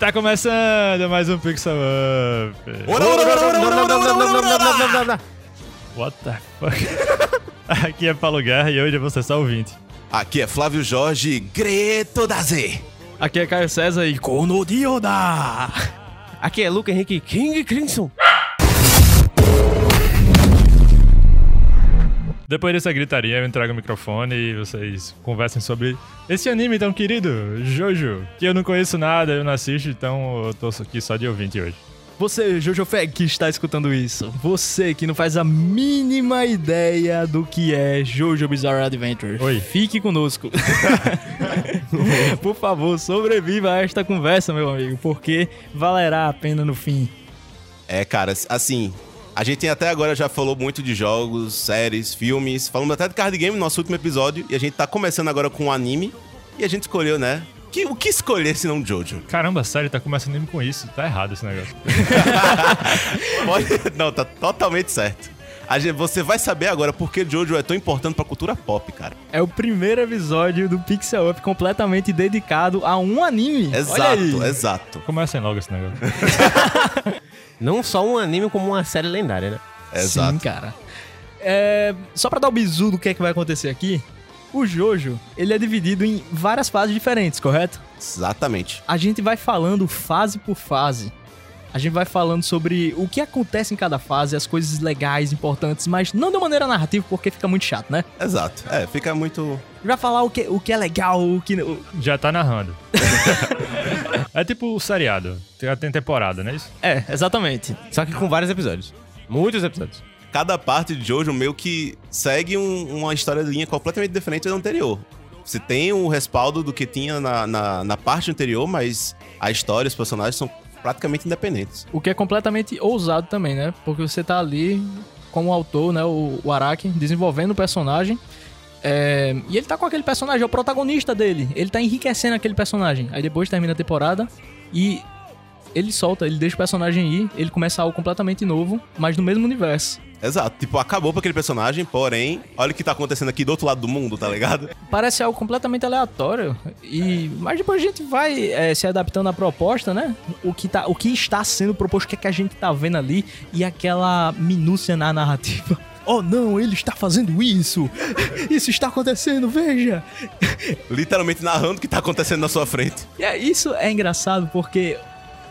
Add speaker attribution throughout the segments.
Speaker 1: Está começando mais um Pixel Up.
Speaker 2: Ora, ora, ora, ora, ora, ora, ora, ora.
Speaker 1: What the fuck? Aqui é Paulo Guerra e hoje você só ouvinte.
Speaker 2: Aqui é Flávio Jorge, Greto da Z.
Speaker 3: Aqui é Caio César e Kono Aqui é Luca Henrique King Crimson.
Speaker 1: Depois dessa gritaria, eu entrego o microfone e vocês conversem sobre esse anime tão querido, Jojo, que eu não conheço nada, eu não assisto, então eu tô aqui só de ouvinte hoje.
Speaker 3: Você, Jojo Feg, que está escutando isso. Você que não faz a mínima ideia do que é Jojo Bizarre Adventure.
Speaker 1: Oi.
Speaker 3: Fique conosco. Por favor, sobreviva a esta conversa, meu amigo, porque valerá a pena no fim.
Speaker 2: É, cara, assim, a gente até agora já falou muito de jogos, séries, filmes, falamos até de card game no nosso último episódio, e a gente tá começando agora com um anime, e a gente escolheu, né? Que, o que escolher se não Jojo?
Speaker 1: Caramba, sério, tá começando anime com isso. Tá errado esse negócio.
Speaker 2: Pode- Não, tá totalmente certo. A gente- você vai saber agora por que Jojo é tão importante pra cultura pop, cara.
Speaker 3: É o primeiro episódio do Pixel Up completamente dedicado a um anime. Olha
Speaker 2: Exato,
Speaker 3: aí.
Speaker 2: exato.
Speaker 1: Comecem logo esse negócio.
Speaker 4: Não só um anime, como uma série lendária, né?
Speaker 2: Exato.
Speaker 3: Sim, cara. É, só pra dar o bizu do que é que vai acontecer aqui, o Jojo, ele é dividido em várias fases diferentes, correto?
Speaker 2: Exatamente.
Speaker 3: A gente vai falando fase por fase. A gente vai falando sobre o que acontece em cada fase, as coisas legais, importantes, mas não de maneira narrativa, porque fica muito chato, né?
Speaker 2: Exato. É, fica muito.
Speaker 3: Vai falar o que, o que é legal, o que... o-
Speaker 1: Já tá narrando. é tipo o seriado. Tem tem temporada, não é isso?
Speaker 3: É, exatamente.
Speaker 4: Só que com vários episódios. Muitos episódios.
Speaker 2: Cada parte de Jojo meio que segue um- uma história de linha completamente diferente da anterior. Você tem o respaldo do que tinha na, na, na parte anterior, mas a história, os personagens são praticamente independentes.
Speaker 3: O que é completamente ousado também, né? Porque você tá ali como autor, né? O, o Araki, desenvolvendo o personagem. é, e ele tá com aquele personagem, é o protagonista dele. Ele tá enriquecendo aquele personagem. Aí depois termina a temporada e ele solta, ele deixa o personagem ir, ele começa algo completamente novo, mas no mesmo universo.
Speaker 2: Exato. Tipo, acabou pra aquele personagem, porém, olha o que tá acontecendo aqui do outro lado do mundo, tá ligado?
Speaker 3: Parece algo completamente aleatório. E mas depois a gente vai é, se adaptando à proposta, né? O que, tá, o que está sendo proposto, o que, é que a gente tá vendo ali e aquela minúcia na narrativa. Oh não, ele está fazendo isso! Isso está acontecendo, veja!
Speaker 2: Literalmente narrando o que tá acontecendo na sua frente.
Speaker 3: E é, isso é engraçado porque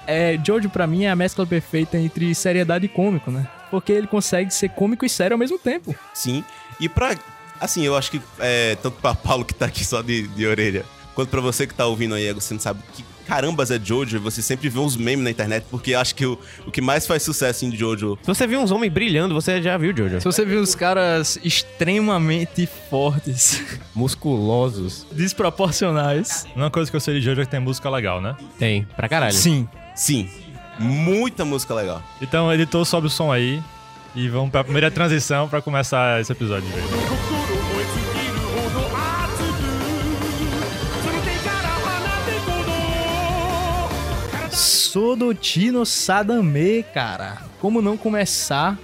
Speaker 3: é, Jojo pra mim é a mescla perfeita entre seriedade e cômico, né? Porque ele consegue ser cômico e sério ao mesmo tempo.
Speaker 2: Sim. E pra. Assim, eu acho que é, tanto pra Paulo que tá aqui só de, de orelha, quanto pra você que tá ouvindo aí, você não sabe que carambas é Jojo, e você sempre vê uns memes na internet, porque eu acho que o, o que mais faz sucesso em Jojo
Speaker 4: Se você viu uns homens brilhando, você já viu Jojo.
Speaker 3: Se você viu os caras extremamente fortes,
Speaker 4: Musculosos.
Speaker 3: desproporcionais.
Speaker 1: Uma coisa que eu sei de Jojo é que tem música legal, né?
Speaker 4: Tem, pra caralho.
Speaker 3: Sim.
Speaker 2: Sim, Muita música legal.
Speaker 1: Então, editor, sobe o som aí. E vamos para a primeira transição para começar esse episódio.
Speaker 3: Sodotino Sadame, cara. Como não começar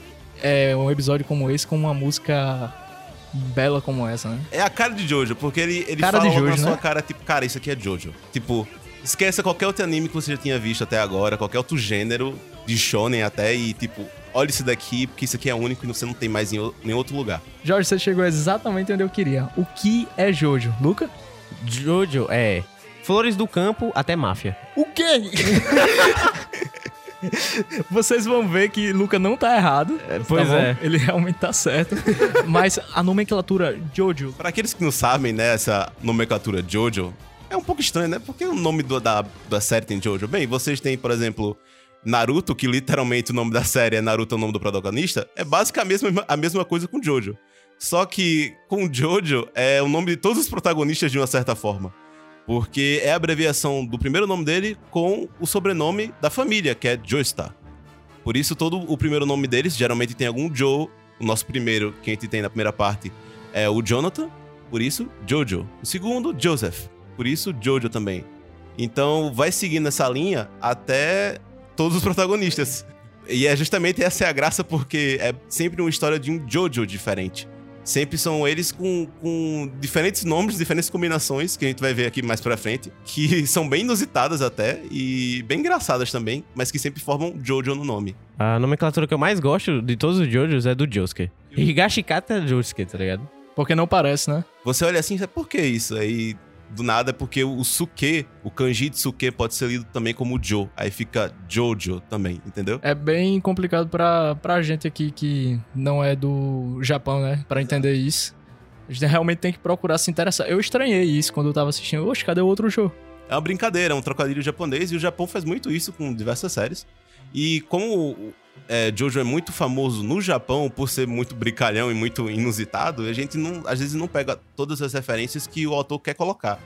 Speaker 3: é, um episódio como esse com uma música bela como essa, né?
Speaker 2: É a cara de Jojo, porque ele, ele
Speaker 3: cara
Speaker 2: fala
Speaker 3: de
Speaker 2: Jojo, na
Speaker 3: né?
Speaker 2: sua cara, tipo, cara, isso aqui é Jojo. Tipo, esqueça qualquer outro anime que você já tinha visto até agora, qualquer outro gênero, de shonen até, e tipo, olha isso daqui, porque isso aqui é único e você não tem mais em nenhum outro lugar.
Speaker 3: Jorge, você chegou exatamente onde eu queria. O que é Jojo? Luca?
Speaker 4: Jojo é Flores do Campo até Máfia.
Speaker 3: O quê? Vocês vão ver que Luca não tá errado.
Speaker 4: pois
Speaker 3: tá bom?
Speaker 4: é.
Speaker 3: Ele realmente tá certo. Mas a nomenclatura Jojo
Speaker 2: Pra aqueles que não sabem, né, essa nomenclatura Jojo é um pouco estranho, né? Porque o nome do- da, da série tem Jojo. Bem, vocês têm, por exemplo, Naruto, que literalmente o nome da série é Naruto, é o nome do protagonista. É basicamente a mesma, a mesma coisa com Jojo. Só que com Jojo é o nome de todos os protagonistas de uma certa forma. Porque é a abreviação do primeiro nome dele com o sobrenome da família, que é Joestar. Por isso, todo o primeiro nome deles geralmente tem algum Joe. O nosso primeiro, que a gente tem na primeira parte, é o Jonathan. Por isso, Jojo. O segundo, Joseph. Por isso, Jojo também. Então, vai seguindo essa linha até todos os protagonistas. E é justamente essa é a graça, porque é sempre uma história de um Jojo diferente. sempre são eles com, com diferentes nomes, diferentes combinações, que a gente vai ver aqui mais pra frente, que são bem inusitadas até e bem engraçadas também, mas que sempre formam Jojo no nome.
Speaker 4: A nomenclatura que eu mais gosto de todos os Jojos é do Josuke. Higashikata Josuke, tá ligado?
Speaker 3: Porque não parece, né?
Speaker 2: Você olha assim, e fala, por que isso? Aí do nada é porque o suke, o kanji de suke pode ser lido também como jo, aí fica jojo também, entendeu?
Speaker 3: É bem complicado pra, pra gente aqui que não é do Japão, né? Pra entender isso. A gente realmente tem que procurar se interessar. Eu estranhei isso quando eu tava assistindo. Oxe, cadê o outro show?
Speaker 2: É uma brincadeira, é um trocadilho japonês e o Japão faz muito isso com diversas séries. E como é, Jojo é muito famoso no Japão por ser muito brincalhão e muito inusitado, a gente não, às vezes não pega todas as referências que o autor quer colocar.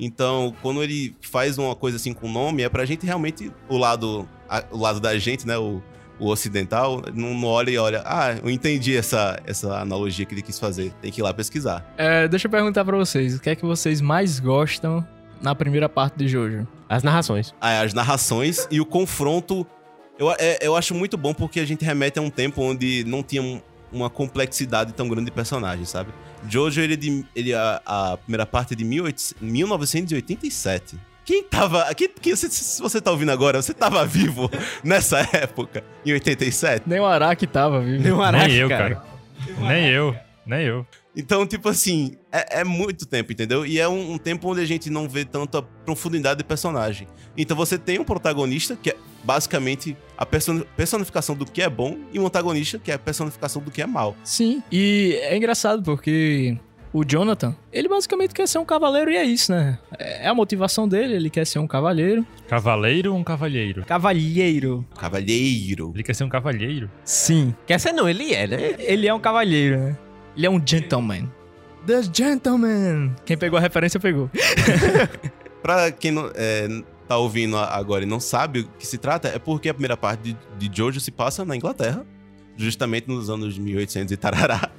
Speaker 2: Então, quando ele faz uma coisa assim com nome, é pra gente realmente, o lado, a- o lado da gente, né, o, o ocidental, não, não olha e olha, ah, eu entendi essa, essa analogia que ele quis fazer, tem que ir lá pesquisar.
Speaker 3: É, deixa eu perguntar pra vocês. O que é que vocês mais gostam na primeira parte de Jojo?
Speaker 4: As narrações.
Speaker 2: Ah, as narrações e o confronto. Eu, é- eu acho muito bom porque a gente remete a um tempo onde não tinha um- uma complexidade tão grande de personagens, sabe? Jojo, ele, de, ele a, a primeira parte é de 18 1987. Quem tava. Quem, quem, se, se você tá ouvindo agora, você tava vivo nessa época, em 87?
Speaker 3: Nem o Araki tava, viu?
Speaker 1: Nem eu, cara. Nem eu. Nem eu.
Speaker 2: Então, tipo assim, é, é muito tempo, entendeu? E é um, um tempo onde a gente não vê tanta profundidade de personagem. Então você tem um protagonista, que é basicamente a person- personificação do que é bom, e um antagonista, que é a personificação do que é mal.
Speaker 3: Sim, e é engraçado porque o Jonathan, ele basicamente quer ser um cavaleiro e é isso, né? É a motivação dele, ele quer ser um cavaleiro.
Speaker 1: Cavaleiro ou um cavalheiro?
Speaker 3: Cavalheiro.
Speaker 2: Cavalheiro.
Speaker 1: Ele quer ser um cavalheiro?
Speaker 3: Sim,
Speaker 4: Quer ser não, ele é, né?
Speaker 3: ele é um cavalheiro, né? Ele é um gentleman. The Gentleman. Quem pegou a referência, pegou.
Speaker 2: Pra quem não, é, tá ouvindo agora e não sabe o que se trata, é porque a primeira parte de, de Jojo se passa na Inglaterra, justamente nos anos 1800 e tarará.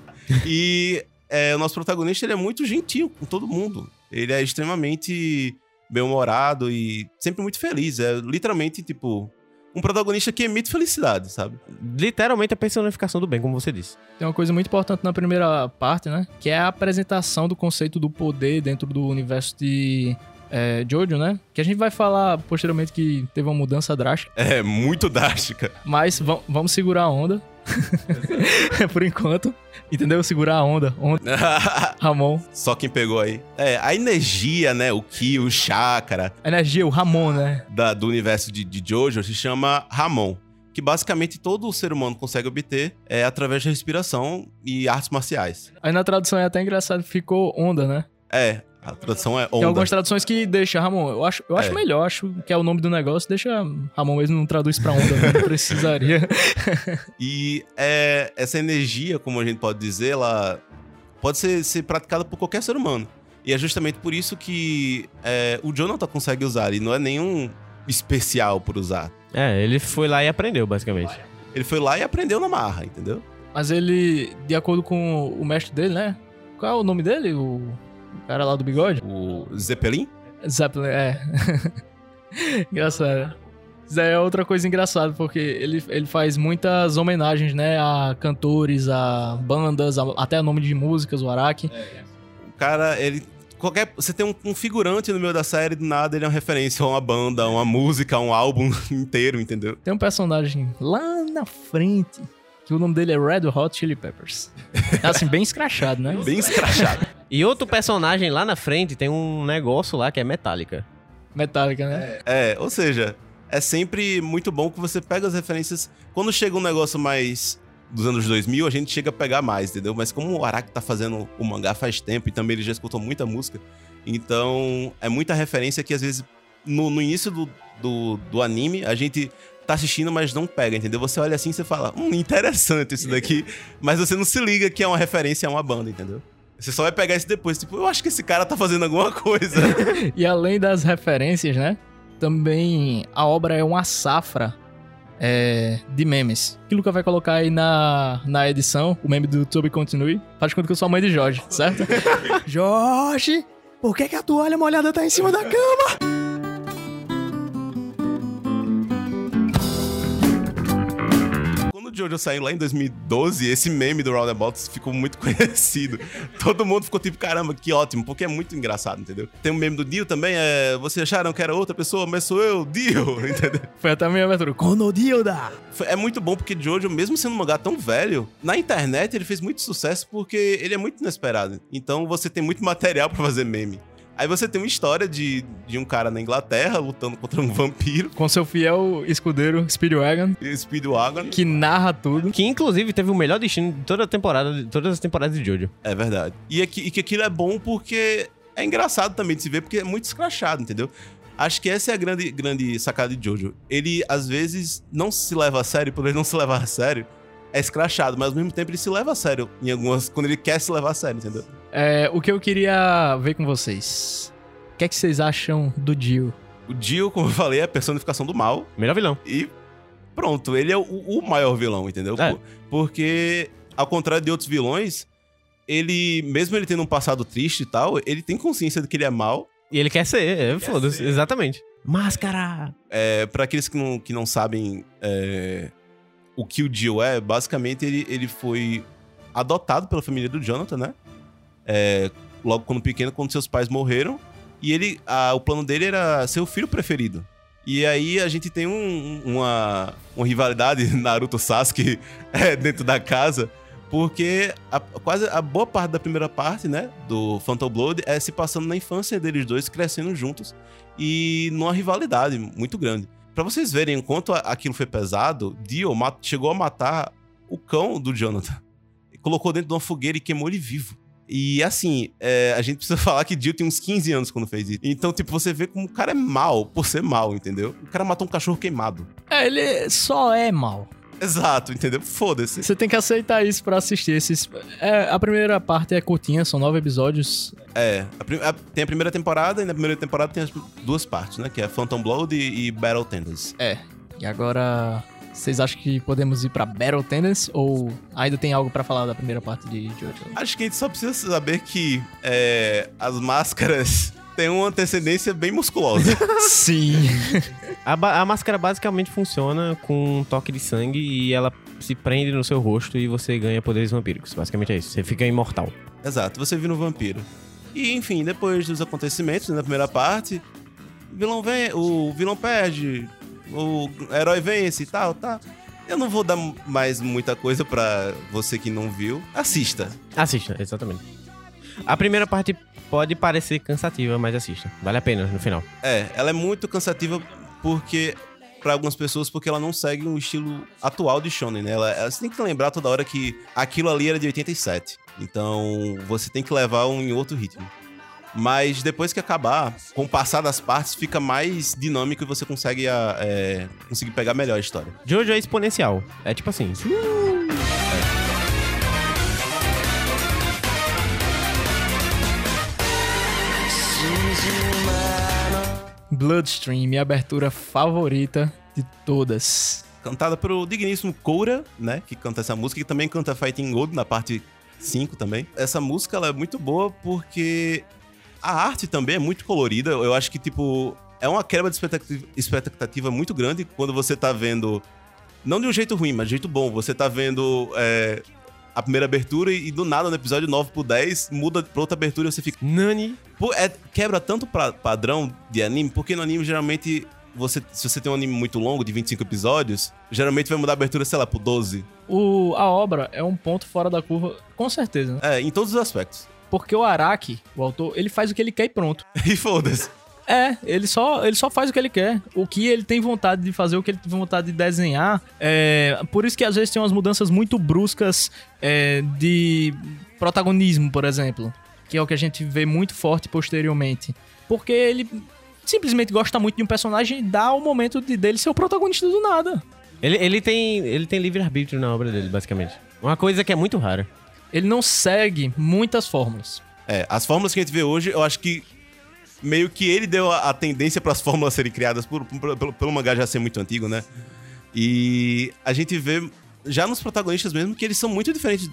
Speaker 2: e é, o nosso protagonista ele é muito gentil com todo mundo. Ele é extremamente bem-humorado e sempre muito feliz. É literalmente, tipo, um protagonista que emite felicidade, sabe?
Speaker 4: Literalmente a personificação do bem, como você disse.
Speaker 3: Tem uma coisa muito importante na primeira parte, né? Que é a apresentação do conceito do poder dentro do universo de é, Jojo, né? Que a gente vai falar posteriormente que teve uma mudança drástica.
Speaker 2: É muito drástica.
Speaker 3: Mas vam- vamos segurar a onda. Por enquanto. Entendeu? Segurar a onda. Onda, Ramon.
Speaker 2: Só quem pegou aí. É, a energia, né? O ki, o chakra,
Speaker 3: A energia, o Ramon, né?
Speaker 2: da- do universo de, de Jojo se chama Ramon. Que basicamente todo ser humano consegue obter é, através da respiração e artes marciais.
Speaker 3: Aí na tradução é até engraçado, ficou onda, né?
Speaker 2: É, a tradução é
Speaker 3: Tem
Speaker 2: onda.
Speaker 3: algumas traduções que deixa Ramon. Eu acho, eu acho
Speaker 2: É.
Speaker 3: melhor, acho que é o nome do negócio. Deixa Ramon mesmo, não traduz pra onda, né? não precisaria.
Speaker 2: E é, essa energia, como a gente pode dizer, ela pode ser, ser praticada por qualquer ser humano. E é justamente por isso que é, o Jonathan consegue usar. E não é nenhum especial por usar.
Speaker 4: É, ele foi lá e aprendeu, basicamente.
Speaker 2: Ele foi lá e aprendeu na marra, entendeu?
Speaker 3: Mas ele, de acordo com o mestre dele, né? Qual é o nome dele? O, o cara lá do bigode?
Speaker 2: O Zeppelin
Speaker 3: Zeppelin, é. Engraçado. Isso aí é outra coisa engraçada, porque ele, ele faz muitas homenagens, né? A cantores, a bandas, a- até a nome de músicas, o Araki.
Speaker 2: O cara, ele. Qualquer, você tem um, um figurante no meio da série, do nada ele é uma referência a uma banda, a uma música, a um álbum inteiro, entendeu?
Speaker 3: Tem um personagem lá na frente, que o nome dele é Red Hot Chili Peppers. É assim, bem escrachado, né?
Speaker 2: Bem escrachado.
Speaker 4: E outro personagem lá na frente tem um negócio lá que é metálica.
Speaker 3: Metallica, né?
Speaker 2: é, ou seja, é sempre muito bom que você pega as referências. Quando chega um negócio mais dos anos 2000, a gente chega a pegar mais, entendeu? Mas como o Araki tá fazendo o mangá faz tempo e também ele já escutou muita música, então é muita referência que às vezes no, no início do, do, do anime a gente tá assistindo, mas não pega, entendeu? Você olha assim e você fala, hum, interessante isso daqui, mas você não se liga que é uma referência a uma banda, entendeu? Você só vai pegar isso depois, tipo, eu acho que esse cara tá fazendo alguma coisa.
Speaker 3: E além das referências, né? Também a obra é uma safra é, de memes. Que o Luca vai colocar aí na, na edição, o meme do YouTube Continue. Faz de conta que eu sou a mãe de Jorge, certo? Jorge, por que, que a toalha molhada tá em cima da cama?
Speaker 2: Jojo saiu lá em 2012, esse meme do Roundabout ficou muito conhecido. Todo mundo ficou tipo, caramba, que ótimo, porque é muito engraçado, entendeu? Tem um meme do Dio também, é. Vocês acharam que era outra pessoa, mas sou eu, Dio, entendeu?
Speaker 3: Foi até a minha abertura. Konodilda!
Speaker 2: Foi- É muito bom porque Jojo, mesmo sendo um mangá tão velho, na internet ele fez muito sucesso porque ele é muito inesperado. Então você tem muito material pra fazer meme. Aí você tem uma história de, de um cara na Inglaterra lutando contra um vampiro,
Speaker 3: Com seu fiel escudeiro Speedwagon,
Speaker 2: Speedwagon.
Speaker 3: que narra tudo.
Speaker 4: Que inclusive teve o melhor destino de toda a temporada, de todas as temporadas de Jojo.
Speaker 2: É verdade. E, aqui, e que aquilo é bom porque é engraçado também de se ver, porque é muito escrachado, entendeu? Acho que essa é a grande, grande sacada de Jojo. Ele, às vezes, não se leva a sério, por ele não se levar a sério, é escrachado, mas ao mesmo tempo ele se leva a sério em algumas. quando ele quer se levar a sério, entendeu?
Speaker 3: É, o que eu queria ver com vocês. O que é que vocês acham do Dio?
Speaker 2: O Dio, como eu falei, é a personificação do mal.
Speaker 4: Melhor vilão.
Speaker 2: E pronto, ele é o, o maior vilão, entendeu?
Speaker 4: É.
Speaker 2: Por- Porque, ao contrário de outros vilões, ele, mesmo ele tendo um passado triste e tal, ele tem consciência de que ele é mal.
Speaker 4: E ele quer ser, é, foda-se, exatamente. Máscara!
Speaker 2: É, para aqueles que não, que não sabem é, o que o Dio é, basicamente ele, ele foi adotado pela família do Jonathan, né? É, logo quando pequeno, quando seus pais morreram. E ele, a- o plano dele era ser o filho preferido. E aí a gente tem um- uma, uma rivalidade Naruto-Sasuke é, dentro da casa, porque a, quase a boa parte da primeira parte, né, do Phantom Blood é se passando na infância deles dois, crescendo juntos e numa rivalidade muito grande. Pra vocês verem enquanto a- aquilo foi pesado, Dio chegou a matar o cão do Jonathan. Colocou dentro de uma fogueira e queimou ele vivo. E assim, é, a gente precisa falar que Dio tem uns 15 anos quando fez isso. Então, tipo, você vê como o cara é mal por ser mal, entendeu? O cara matou um cachorro queimado.
Speaker 3: É, ele só é mal.
Speaker 2: Exato, entendeu? Foda-se.
Speaker 3: Você tem que aceitar isso pra assistir esses. É, a primeira parte é curtinha, são nove episódios.
Speaker 2: É, a prim- a- tem a primeira temporada e na primeira temporada tem as duas partes, né? Que é Phantom Blood e, e Battle Tenders.
Speaker 3: É. E agora. Vocês acham que podemos ir pra Battle Tendency? Ou ainda tem algo pra falar da primeira parte de Jojo?
Speaker 2: Acho que a gente só precisa saber que é, as máscaras têm uma antecedência bem musculosa.
Speaker 3: Sim.
Speaker 4: A, a máscara basicamente funciona com um toque de sangue e ela se prende no seu rosto e você ganha poderes vampíricos. Basicamente é isso. Você fica imortal.
Speaker 2: Exato, você vira um vampiro. E enfim, depois dos acontecimentos né, na primeira parte, o vilão vem, o vilão perde, o herói vence e tal, tá. Eu não vou dar mais muita coisa pra você que não viu. Assista.
Speaker 4: Assista, exatamente. A primeira parte pode parecer cansativa, mas assista. Vale a pena no final.
Speaker 2: É, ela é muito cansativa porque para algumas pessoas porque ela não segue um estilo atual de shonen, né? Ela, ela- você tem que lembrar toda hora que aquilo ali era de 87. Então, você tem que levar um em outro ritmo. Mas depois que acabar, com o passar das partes, fica mais dinâmico e você consegue, a- é, conseguir pegar melhor a história.
Speaker 4: Jojo é exponencial. É tipo assim.
Speaker 3: Bloodstream, minha abertura favorita de todas.
Speaker 2: Cantada pelo digníssimo Koura, né? Que canta essa música, e também canta Fighting Gold na parte 5 também. Essa música ela é muito boa porque a arte também é muito colorida. Eu acho que, tipo, é uma quebra de expectativa, muito grande quando você tá vendo. Não de um jeito ruim, mas de um jeito bom. Você tá vendo é, a primeira abertura e, e do nada no episódio 9 pro 10 muda pra outra abertura e você fica.
Speaker 4: Nani.
Speaker 2: Pô, é- quebra tanto pra, padrão de anime, porque no anime geralmente. Você, se você tem um anime muito longo, de 25 episódios, geralmente vai mudar a abertura, sei lá, pro 12.
Speaker 3: O, a obra é um ponto fora da curva, com certeza. né?
Speaker 2: É, em todos os aspectos.
Speaker 3: Porque o Araki, o autor, ele faz o que ele quer e pronto.
Speaker 2: E foda-se.
Speaker 3: É, ele só, ele só faz o que ele quer. O que ele tem vontade de fazer, o que ele tem vontade de desenhar. É, por isso que às vezes tem umas mudanças muito bruscas é, de protagonismo, por exemplo. Que é o que a gente vê muito forte posteriormente. Porque ele simplesmente gosta muito de um personagem e dá o momento de, dele ser o protagonista do nada.
Speaker 4: Ele, ele tem, ele tem livre-arbítrio na obra dele, basicamente. Uma coisa que é muito rara.
Speaker 3: Ele não segue muitas fórmulas.
Speaker 2: É, as fórmulas que a gente vê hoje, eu acho que meio que ele deu a, a tendência para as fórmulas serem criadas por, por- pelo, pelo mangá já ser muito antigo, né? E a gente vê já nos protagonistas mesmo que eles são muito diferentes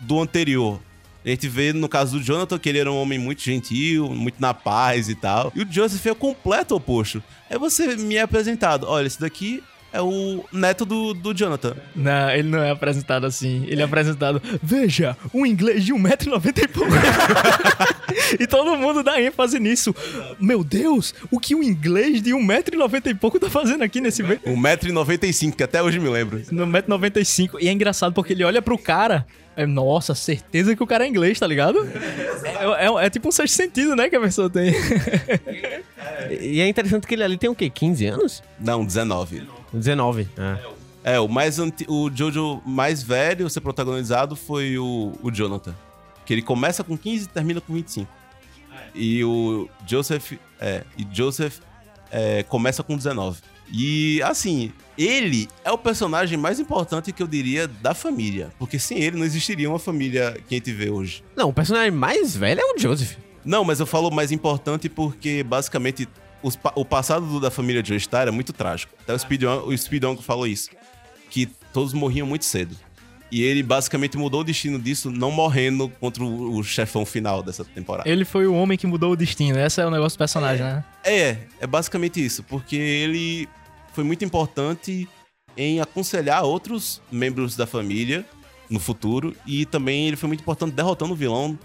Speaker 2: do anterior. A gente vê no caso do Jonathan que ele era um homem muito gentil, muito na paz e tal. E o Joseph é o completo oposto. É você me apresentado, olha, esse daqui é o neto do, do Jonathan.
Speaker 3: Não, ele não é apresentado assim. Ele é apresentado, veja, um inglês de 1,90m e pouco. e todo mundo dá ênfase nisso. Meu Deus, o que um inglês de 1,90m e pouco tá fazendo aqui nesse meio?
Speaker 2: 1,95m, que até hoje me lembro.
Speaker 3: No 1,95m. E é engraçado porque ele olha pro cara. É, nossa, certeza que o cara é inglês, tá ligado? É, é- é tipo um sexto sentido, né? Que a pessoa tem.
Speaker 4: E é interessante que ele ali tem o quê? 15 anos?
Speaker 2: Não, 19.
Speaker 4: 19. Ah.
Speaker 2: É, o mais anti... o Jojo mais velho a ser protagonizado foi o, o Jonathan. Que ele começa com 15 e termina com 25. E o Joseph. É, e Joseph é, começa com 19. E assim, ele é o personagem mais importante que eu diria da família. Porque sem ele não existiria uma família que a gente vê hoje.
Speaker 4: Não, o personagem mais velho é o Joseph.
Speaker 2: Não, mas eu falo mais importante porque basicamente os o passado do- da família Joestar era muito trágico. Até o Speedon, o Speedon falou isso. Que todos morriam muito cedo. E ele basicamente mudou o destino disso, não morrendo contra o, o chefão final dessa temporada.
Speaker 3: Ele foi o homem que mudou o destino. Esse é o negócio do personagem, né?
Speaker 2: É, é basicamente isso. Porque ele foi muito importante em aconselhar outros membros da família no futuro. E também ele foi muito importante derrotando o vilão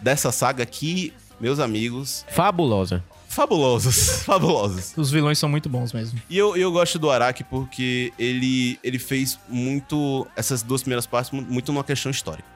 Speaker 2: dessa saga que, meus amigos,
Speaker 4: Fabulosa.
Speaker 2: Fabulosos. fabulosos.
Speaker 3: Os vilões são muito bons mesmo.
Speaker 2: E eu, eu gosto do Araki porque ele, ele fez muito. Essas duas primeiras partes, mu- muito numa questão histórica.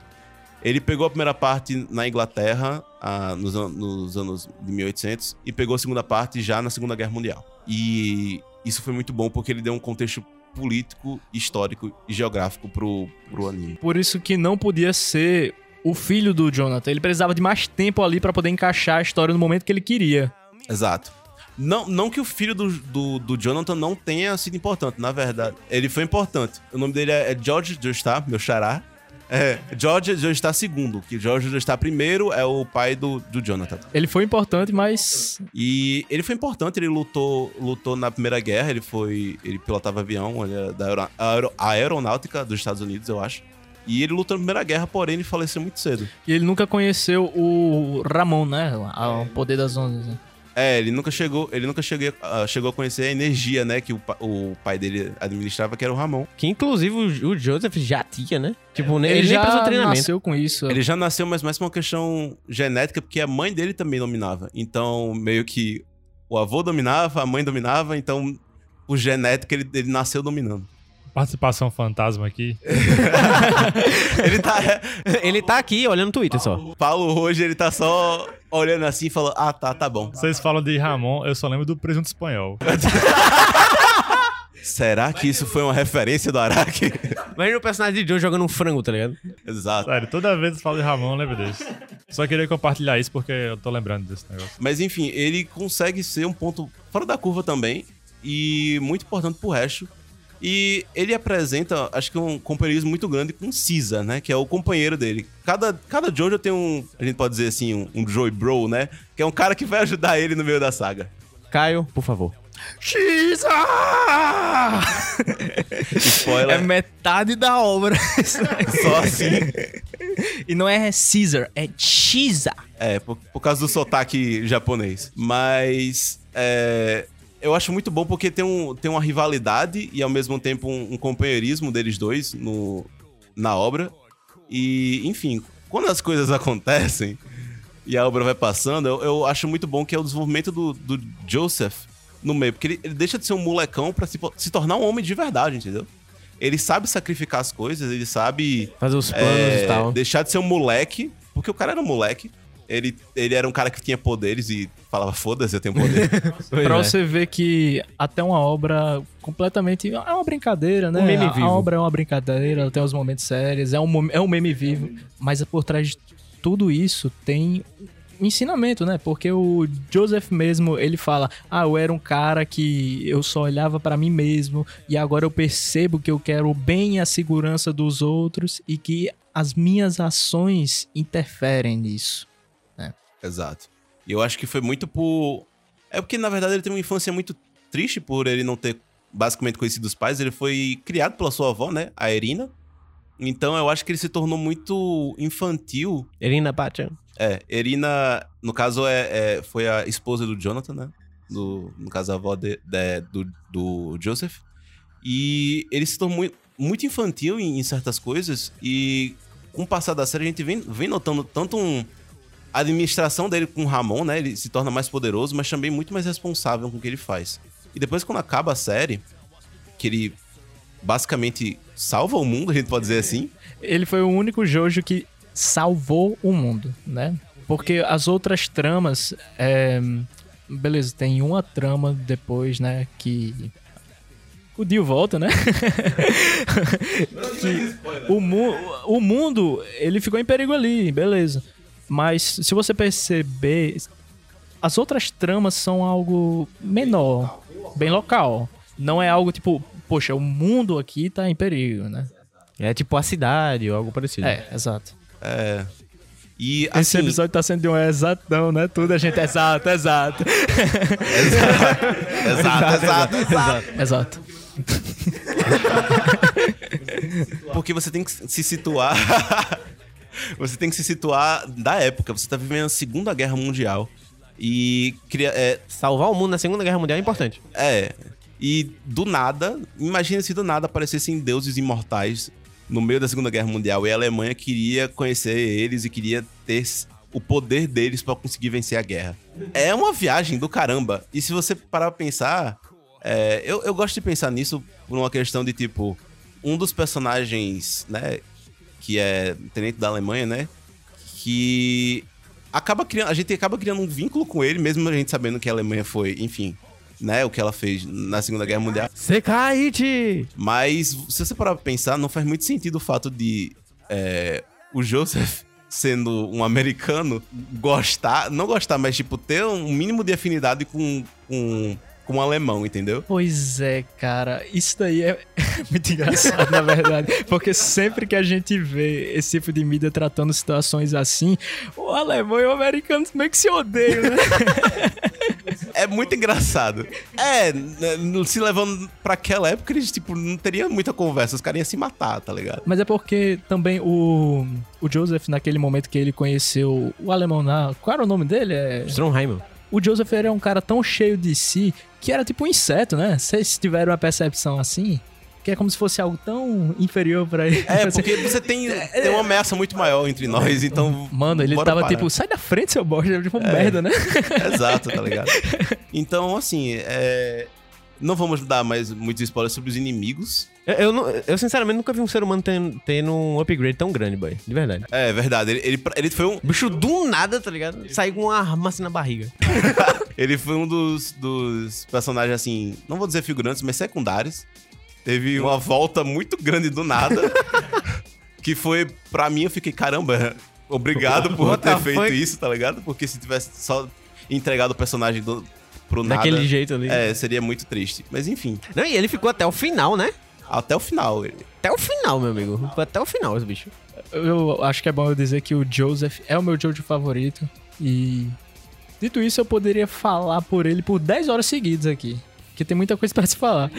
Speaker 2: Ele pegou a primeira parte na Inglaterra, ah, nos, nos anos de 1800, e pegou a segunda parte já na Segunda Guerra Mundial. E isso foi muito bom porque ele deu um contexto político, histórico e geográfico pro, pro anime.
Speaker 3: Por isso que não podia ser o filho do Jonathan. Ele precisava de mais tempo ali pra poder encaixar a história no momento que ele queria.
Speaker 2: Exato. Não, não que o filho do, do, do Jonathan não tenha sido importante, na verdade. Ele foi importante. O nome dele é, é George Joestar, meu xará. É, George Joestar II, que George Joestar I é o pai do, do Jonathan.
Speaker 3: Ele foi importante, mas
Speaker 2: E ele foi importante, ele lutou, lutou na Primeira Guerra, ele foi. Ele pilotava avião, ele era da aero, aero- aeronáutica dos Estados Unidos, eu acho. E ele lutou na Primeira Guerra, porém ele faleceu muito cedo.
Speaker 3: ele nunca conheceu o Ramon, né? O poder das ondas. né?
Speaker 2: É, ele nunca chegou, ele nunca chegou, ah, chegou a conhecer a energia, né, que o, o pai dele administrava, que era o Ramon.
Speaker 4: Que inclusive o, o Joseph já tinha, né? Tipo, nem,
Speaker 3: Ele,
Speaker 4: ele nem
Speaker 3: já
Speaker 4: precisou treinamento.
Speaker 3: nasceu com isso.
Speaker 2: Ele já nasceu, mas mais por uma questão genética, porque a mãe dele também dominava. Então, meio que o avô dominava, a mãe dominava, então, por genética, ele, ele nasceu dominando.
Speaker 1: Participação fantasma aqui.
Speaker 2: Ele tá.
Speaker 4: Ele tá aqui olhando o Twitter só.
Speaker 2: O Paulo hoje, ele tá só olhando assim e falando: Ah, tá, tá bom.
Speaker 1: Vocês falam de Ramon, eu só lembro do presunto espanhol.
Speaker 2: Será que isso foi uma referência do Araki?
Speaker 4: Imagina o personagem de Joe jogando um frango, tá ligado?
Speaker 2: Exato.
Speaker 1: Sério, toda vez que falo de Ramon, eu lembro desse. Só queria compartilhar isso porque eu tô lembrando desse negócio.
Speaker 2: Mas enfim, ele consegue ser um ponto fora da curva também e muito importante pro resto. E ele apresenta, acho que um companheirismo muito grande com Caesar, né? Que é o companheiro dele. Cada, cada Jojo tem um, a gente pode dizer assim, um, um Joy Bro, né? Que é um cara que vai ajudar ele no meio da saga.
Speaker 4: Caio, por favor.
Speaker 3: Xisa!
Speaker 2: Spoiler.
Speaker 3: É metade da obra.
Speaker 2: Só assim.
Speaker 3: e não é Caesar, é Xisa.
Speaker 2: É, por, por causa do sotaque japonês. Mas é, eu acho muito bom porque tem, um, tem uma rivalidade e ao mesmo tempo um, um companheirismo deles dois no, na obra. E, enfim, quando as coisas acontecem e a obra vai passando, eu, eu acho muito bom que é o desenvolvimento do, do Joseph no meio. Porque ele, ele deixa de ser um molecão pra se, se tornar um homem de verdade, entendeu? Ele sabe sacrificar as coisas, ele sabe
Speaker 4: Fazer os planos
Speaker 2: é,
Speaker 4: e tal.
Speaker 2: Deixar de ser um moleque, porque o cara era um moleque. Ele, ele era um cara que tinha poderes e falava, foda-se, eu tenho poder.
Speaker 3: Pra
Speaker 4: é.
Speaker 3: você ver que até uma obra completamente. É uma brincadeira, né?
Speaker 4: Um meme
Speaker 3: a,
Speaker 4: vivo.
Speaker 3: a obra é uma brincadeira, tem os momentos sérios, é um, é um meme vivo. Mas por trás de tudo isso tem um ensinamento, né? Porque o Joseph mesmo, ele fala: Ah, eu era um cara que eu só olhava pra mim mesmo e agora eu percebo que eu quero o bem e a segurança dos outros e que as minhas ações interferem nisso.
Speaker 2: Exato. E eu acho que foi muito por. É porque, na verdade, ele teve uma infância muito triste por ele não ter basicamente conhecido os pais. Ele foi criado pela sua avó, né? A Erina. Então eu acho que ele se tornou muito infantil.
Speaker 4: Erina Pacha.
Speaker 2: É, Erina, no caso, é, é- foi a esposa do Jonathan, né? Do, no caso, a avó de- de- do, do Joseph. E ele se tornou muito, muito infantil em, em certas coisas. E com o passar da série, a gente vem, vem notando tanto um. A administração dele com o Ramon, né? Ele se torna mais poderoso, mas também muito mais responsável com o que ele faz. E depois, quando acaba a série, que ele basicamente salva o mundo, a gente pode dizer assim.
Speaker 3: Ele foi o único Jojo que salvou o mundo, né? Porque as outras tramas. é, Beleza, tem uma trama depois, né? Que. O Dio volta, né? que o, mu o mundo, ele ficou em perigo ali, beleza. Mas se você perceber, as outras tramas são algo menor, bem local. Não é algo tipo, poxa, o mundo aqui tá em perigo, né?
Speaker 4: É tipo a cidade ou algo parecido.
Speaker 3: É, exato.
Speaker 2: É. E
Speaker 3: Esse
Speaker 2: assim,
Speaker 3: episódio tá sendo de um exatão, né? Tudo a gente é exato, exato.
Speaker 2: exato, exato, exato.
Speaker 3: exato.
Speaker 2: Porque você tem que se situar. você tem que se situar da época. Você tá vivendo a Segunda Guerra Mundial. E cria, é,
Speaker 4: Salvar o mundo na Segunda Guerra Mundial é importante.
Speaker 2: É. E do nada, imagina se do nada aparecessem deuses imortais no meio da Segunda Guerra Mundial e a Alemanha queria conhecer eles e queria ter o poder deles pra conseguir vencer a guerra. É uma viagem do caramba. E se você parar pra pensar, é, eu, eu gosto de pensar nisso por uma questão de tipo, um dos personagens, né, que é tenente da Alemanha, né, que acaba criando, a gente acaba criando um vínculo com ele, mesmo a gente sabendo que a Alemanha foi, enfim, né, o que ela fez na Segunda Guerra Mundial.
Speaker 4: Sekaite!
Speaker 2: Mas se você parar pra pensar, não faz muito sentido o fato de é, o Joseph, sendo um americano, gostar, não gostar, mas tipo, ter um mínimo de afinidade com, com, com um alemão, entendeu?
Speaker 3: Pois é, cara. Isso daí é muito engraçado, na verdade. Porque sempre que a gente vê esse tipo de mídia tratando situações assim, o alemão e o americano meio que se odeiam, né?
Speaker 2: É muito engraçado. É, se levando pra aquela época, eles, tipo, não teriam muita conversa, os caras iam se matar, tá ligado?
Speaker 3: Mas é porque também o, o Joseph, naquele momento que ele conheceu o alemão na. Qual era o nome dele? É...
Speaker 4: Stromheim.
Speaker 3: O Joseph era um cara tão cheio de si que era tipo um inseto, né? Vocês tiveram uma percepção assim? Que é como se fosse algo tão inferior pra ele.
Speaker 2: É, porque você tem, tem uma ameaça muito maior entre nós, então.
Speaker 3: Mano, ele tava
Speaker 2: parar.
Speaker 3: tipo, sai da frente, seu bosta. Tipo, merda, né?
Speaker 2: Exato, tá ligado? Então, assim, é... não vamos dar mais muitos spoilers sobre os inimigos.
Speaker 4: Eu, eu, não- eu, sinceramente nunca vi um ser humano tendo, tendo um upgrade tão grande, boy. De verdade.
Speaker 2: É verdade, ele, ele, ele foi um.
Speaker 4: Bicho do nada, tá ligado? Saiu com uma arma assim na barriga.
Speaker 2: Ele foi um dos, dos personagens, assim, não vou dizer figurantes, mas secundários. Teve uma volta muito grande do nada. que foi, pra mim, eu fiquei, caramba, obrigado por
Speaker 4: What
Speaker 2: ter feito
Speaker 4: fuck?
Speaker 2: isso, tá ligado? Porque se tivesse só entregado o personagem do, pro nada.
Speaker 4: Daquele jeito ali.
Speaker 2: É, seria muito triste. Mas enfim,
Speaker 4: Não, e ele ficou até o final, né?
Speaker 2: até o final. Ele...
Speaker 4: Até o final, meu amigo. Foi até o final esse bicho.
Speaker 3: Eu acho que é bom eu dizer que o Joseph é o meu Jojo favorito. E. Dito isso, eu poderia falar por ele por 10 horas seguidas aqui. Porque tem muita coisa pra se falar.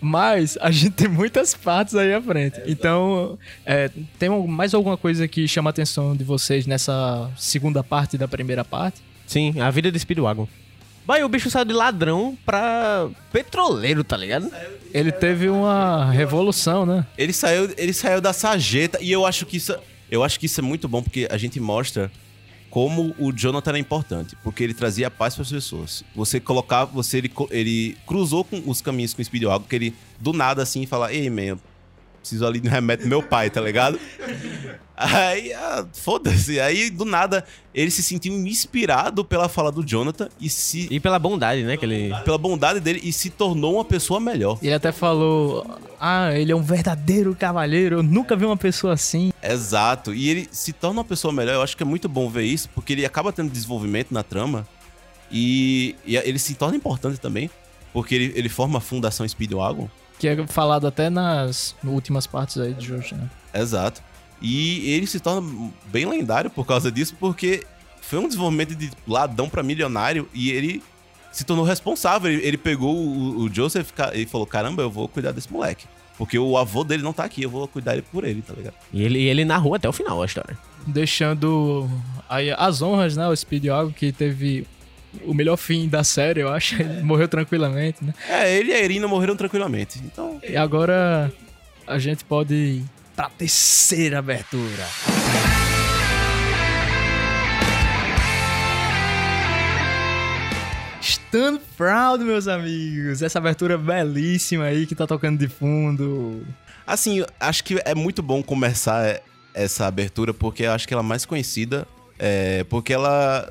Speaker 3: Mas a gente tem muitas partes aí à frente. Então, é, tem mais alguma coisa que chama a atenção de vocês nessa segunda parte da primeira parte?
Speaker 4: Sim, a vida do Speedwagon. Vai, o bicho saiu de ladrão pra petroleiro, tá ligado?
Speaker 3: Ele teve uma revolução, né?
Speaker 2: Ele saiu, ele saiu da sarjeta e eu acho que isso, eu acho que isso é muito bom porque a gente mostra como o Jonathan era importante, porque ele trazia paz para as pessoas. Você colocava, você ele, ele cruzou com os caminhos com o Speedwagon, que ele do nada assim fala: "Ei, man, eu preciso ali de um remédio do meu pai", tá ligado? Aí, ah, foda-se. Aí do nada ele se sentiu inspirado pela fala do Jonathan e se
Speaker 4: E pela bondade, né? Que ele.
Speaker 2: pela bondade dele e se tornou uma pessoa melhor.
Speaker 3: Ele até falou: Ah, ele é um verdadeiro cavalheiro. Eu nunca vi uma pessoa assim.
Speaker 2: Exato. E ele se torna uma pessoa melhor. Eu acho que é muito bom ver isso, porque ele acaba tendo desenvolvimento na trama. E, e ele se torna importante também, porque ele, ele forma a Fundação Speedwagon.
Speaker 3: Que é falado até nas últimas partes aí de Jojo, né?
Speaker 2: Exato. E ele se torna bem lendário por causa disso, porque foi um desenvolvimento de ladrão pra milionário e ele se tornou responsável. Ele, ele pegou o, o Joseph e falou: Caramba, eu vou cuidar desse moleque. Porque o avô dele não tá aqui, eu vou cuidar ele por ele, tá ligado?
Speaker 4: E ele, e ele narrou até o final a história.
Speaker 3: Deixando aí as honras, né? O Speedwagon, que teve o melhor fim da série, eu acho. Ele morreu tranquilamente, né?
Speaker 2: É, ele e a Irina morreram tranquilamente. Então,
Speaker 3: E agora a gente pode ir pra terceira abertura. Stand Proud, meus amigos. Essa abertura belíssima aí que tá tocando de fundo.
Speaker 2: assim, acho que é muito bom começar essa abertura porque eu acho que ela é mais conhecida. É, porque ela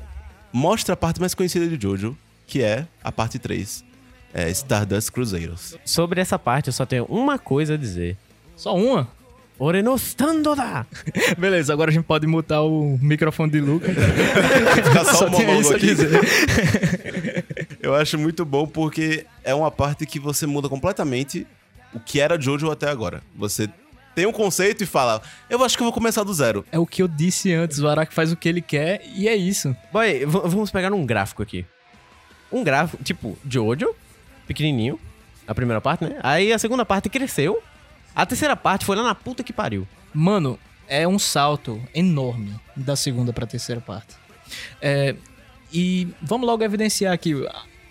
Speaker 2: mostra a parte mais conhecida de Jojo, que é a parte 3. É Stardust Crusaders.
Speaker 4: Sobre essa parte, eu só tenho uma coisa a dizer.
Speaker 3: Só uma?
Speaker 4: Ore no stando da!
Speaker 3: Beleza, agora a gente pode mutar o microfone de Lucas.
Speaker 2: Fica só, o
Speaker 3: tinha
Speaker 2: monólogo aqui.
Speaker 3: dizer.
Speaker 2: Eu acho muito bom porque é uma parte que você muda completamente o que era Jojo até agora. Você tem um conceito e fala, eu acho que eu vou começar do zero.
Speaker 3: É o que eu disse antes, o Araki faz o que ele quer e é isso.
Speaker 4: Boy, vamos pegar um gráfico aqui. Um gráfico, tipo, Jojo, pequenininho, a primeira parte, né? Aí a segunda parte cresceu. A terceira parte foi lá na puta que pariu.
Speaker 3: Mano, é um salto enorme da segunda pra terceira parte. É, e vamos logo evidenciar aqui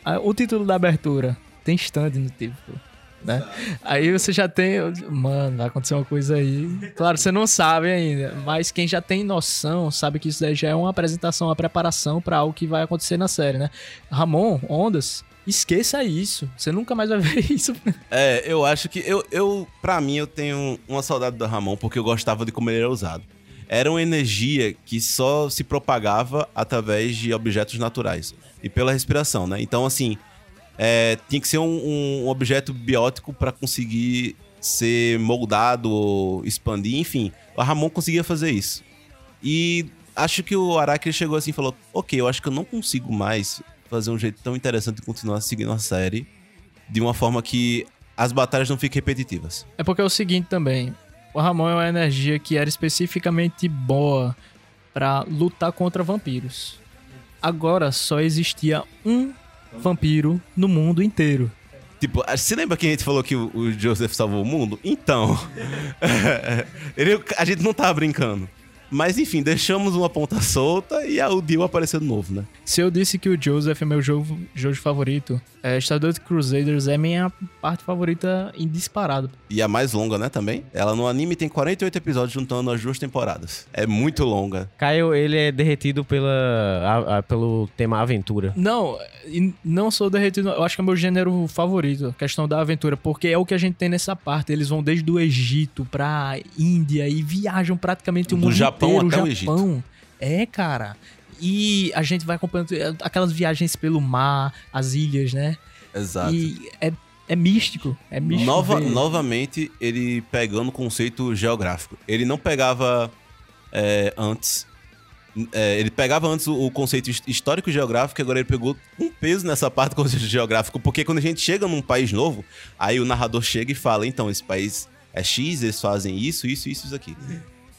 Speaker 3: a- a- o título da abertura. Tem stand no título. Né? Aí você já tem. Mano, vai acontecer uma coisa aí. Claro, você não sabe ainda, mas quem já tem noção sabe que isso daí já é uma apresentação, uma preparação pra algo que vai acontecer na série, né? Ramon, Ondas, esqueça isso. Você nunca mais vai ver isso.
Speaker 2: É, eu acho que eu, eu para mim eu tenho uma saudade do Ramon porque eu gostava de como ele era usado. Era uma energia que só se propagava através de objetos naturais e pela respiração, né? Então assim, é, tinha que ser um, um objeto biótico para conseguir ser moldado, ou expandir, enfim. O Ramon conseguia fazer isso. E acho que o Araki chegou assim e falou: Ok, eu acho que eu não consigo mais fazer um jeito tão interessante de continuar seguindo a série de uma forma que as batalhas não fiquem repetitivas.
Speaker 3: É porque é o seguinte também. O Ramon é uma energia que era especificamente boa pra lutar contra vampiros. Agora só existia um vampiro no mundo inteiro.
Speaker 2: Tipo, você lembra que a gente falou que o, Joseph salvou o mundo? Então, ele- a gente não tava brincando. Mas enfim, deixamos uma ponta solta e a- o Dio apareceu de novo, né?
Speaker 3: Se eu disse que o Joseph é meu jogo, jogo favorito, é, Stardust Crusaders é minha parte favorita em disparado.
Speaker 2: E a mais longa, né, também. Ela no anime tem 48 episódios juntando as duas temporadas. É muito longa.
Speaker 4: Caio, ele é derretido pela, a- a- pelo tema aventura.
Speaker 3: Não, não sou derretido. Eu acho que é meu gênero favorito, a questão da aventura, porque é o que a gente tem nessa parte. Eles vão desde o Egito pra Índia e viajam praticamente o
Speaker 2: Do
Speaker 3: mundo
Speaker 2: Japão
Speaker 3: inteiro.
Speaker 2: até o
Speaker 3: Japão. É, cara. E a gente vai acompanhando aquelas viagens pelo mar, as ilhas, né?
Speaker 2: Exato.
Speaker 3: E é, é místico. É místico.
Speaker 2: Nova,
Speaker 3: ver.
Speaker 2: novamente, ele pegando o conceito geográfico. Ele não pegava é, antes. é, ele pegava antes o, o conceito his- histórico geográfico, e agora ele pegou um peso nessa parte do conceito geográfico, porque quando a gente chega num país novo, aí o narrador chega e fala: então, esse país é X, eles fazem isso, isso, isso, isso aqui.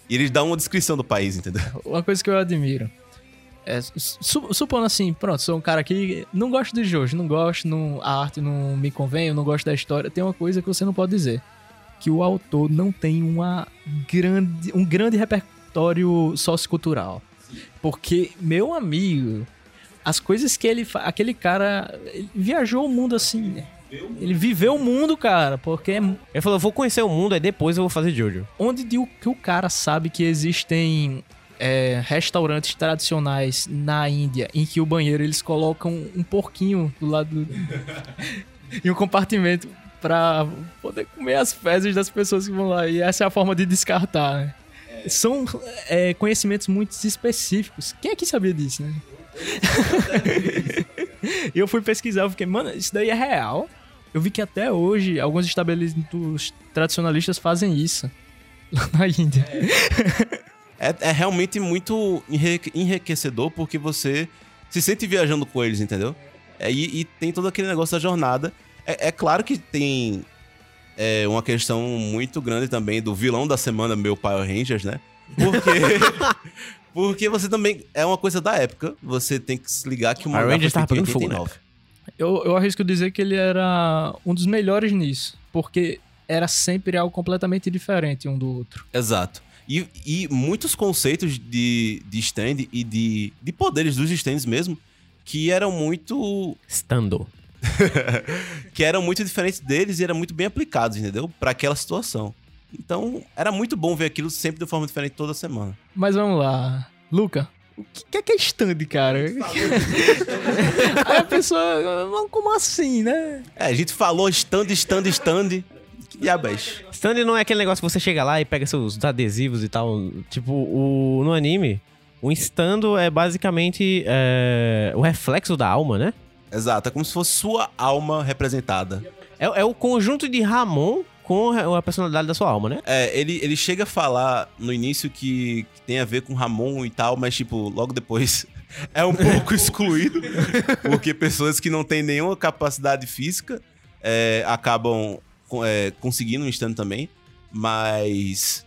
Speaker 2: E eles dão uma descrição do país, entendeu?
Speaker 3: Uma coisa que eu admiro. É, su- supondo assim, pronto, sou um cara que não gosto de Jojo, não gosto, não, a arte não me convém, eu não gosto da história. Tem uma coisa que você não pode dizer. Que o autor não tem uma grande, um grande repertório sociocultural. Porque, meu amigo, as coisas que ele faz. Aquele cara ele viajou o mundo assim, né? Ele viveu o mundo, cara, porque é
Speaker 4: Ele falou, eu vou conhecer o mundo, aí depois eu vou fazer Jojo.
Speaker 3: onde que o cara sabe que existem é, restaurantes tradicionais na Índia em que o banheiro eles colocam um porquinho do lado do... em um compartimento pra poder comer as fezes das pessoas que vão lá. E essa é a forma de descartar né? são é, conhecimentos muito específicos. Quem aqui sabia disso né? E eu fui pesquisar eu fiquei mano isso daí é real eu vi que até hoje alguns estabelecimentos tradicionalistas fazem isso lá na Índia.
Speaker 2: É, é realmente muito enrique- enriquecedor porque você se sente viajando com eles, entendeu? É, e, e tem todo aquele negócio da jornada. É, é claro que tem é, uma questão muito grande também do vilão da semana, meu Power Rangers, né? Porque, porque você também. É uma coisa da época. Você tem que se ligar que o
Speaker 4: Power Rangers tava pegando fogo, né?
Speaker 2: 89.
Speaker 3: Eu, eu arrisco dizer que ele era um dos melhores nisso, porque era sempre algo completamente diferente um do outro.
Speaker 2: Exato. E, e muitos conceitos de, de stand e de, de poderes dos stands mesmo, que eram muito
Speaker 4: Stando.
Speaker 2: que eram muito diferentes deles e eram muito bem aplicados, entendeu? Pra aquela situação. Então, era muito bom ver aquilo sempre de forma diferente toda semana.
Speaker 3: Mas vamos lá. Luca, o que que é que é stand, cara? Aí a pessoa, "Mas como assim, né?
Speaker 2: É, a gente falou stand, stand, stand. Que diabo isso?
Speaker 4: Stand não é aquele negócio que você chega lá e pega seus adesivos e tal. Tipo, o, no anime, o estando é basicamente é, o reflexo da alma, né?
Speaker 2: Exato, é como se fosse sua alma representada.
Speaker 4: É, é o conjunto de Ramon com a personalidade da sua alma, né?
Speaker 2: É, ele, ele chega a falar no início que, que tem a ver com Ramon e tal, mas, tipo, logo depois é um pouco excluído, porque pessoas que não têm nenhuma capacidade física é, acabam é, conseguindo um stand também, mas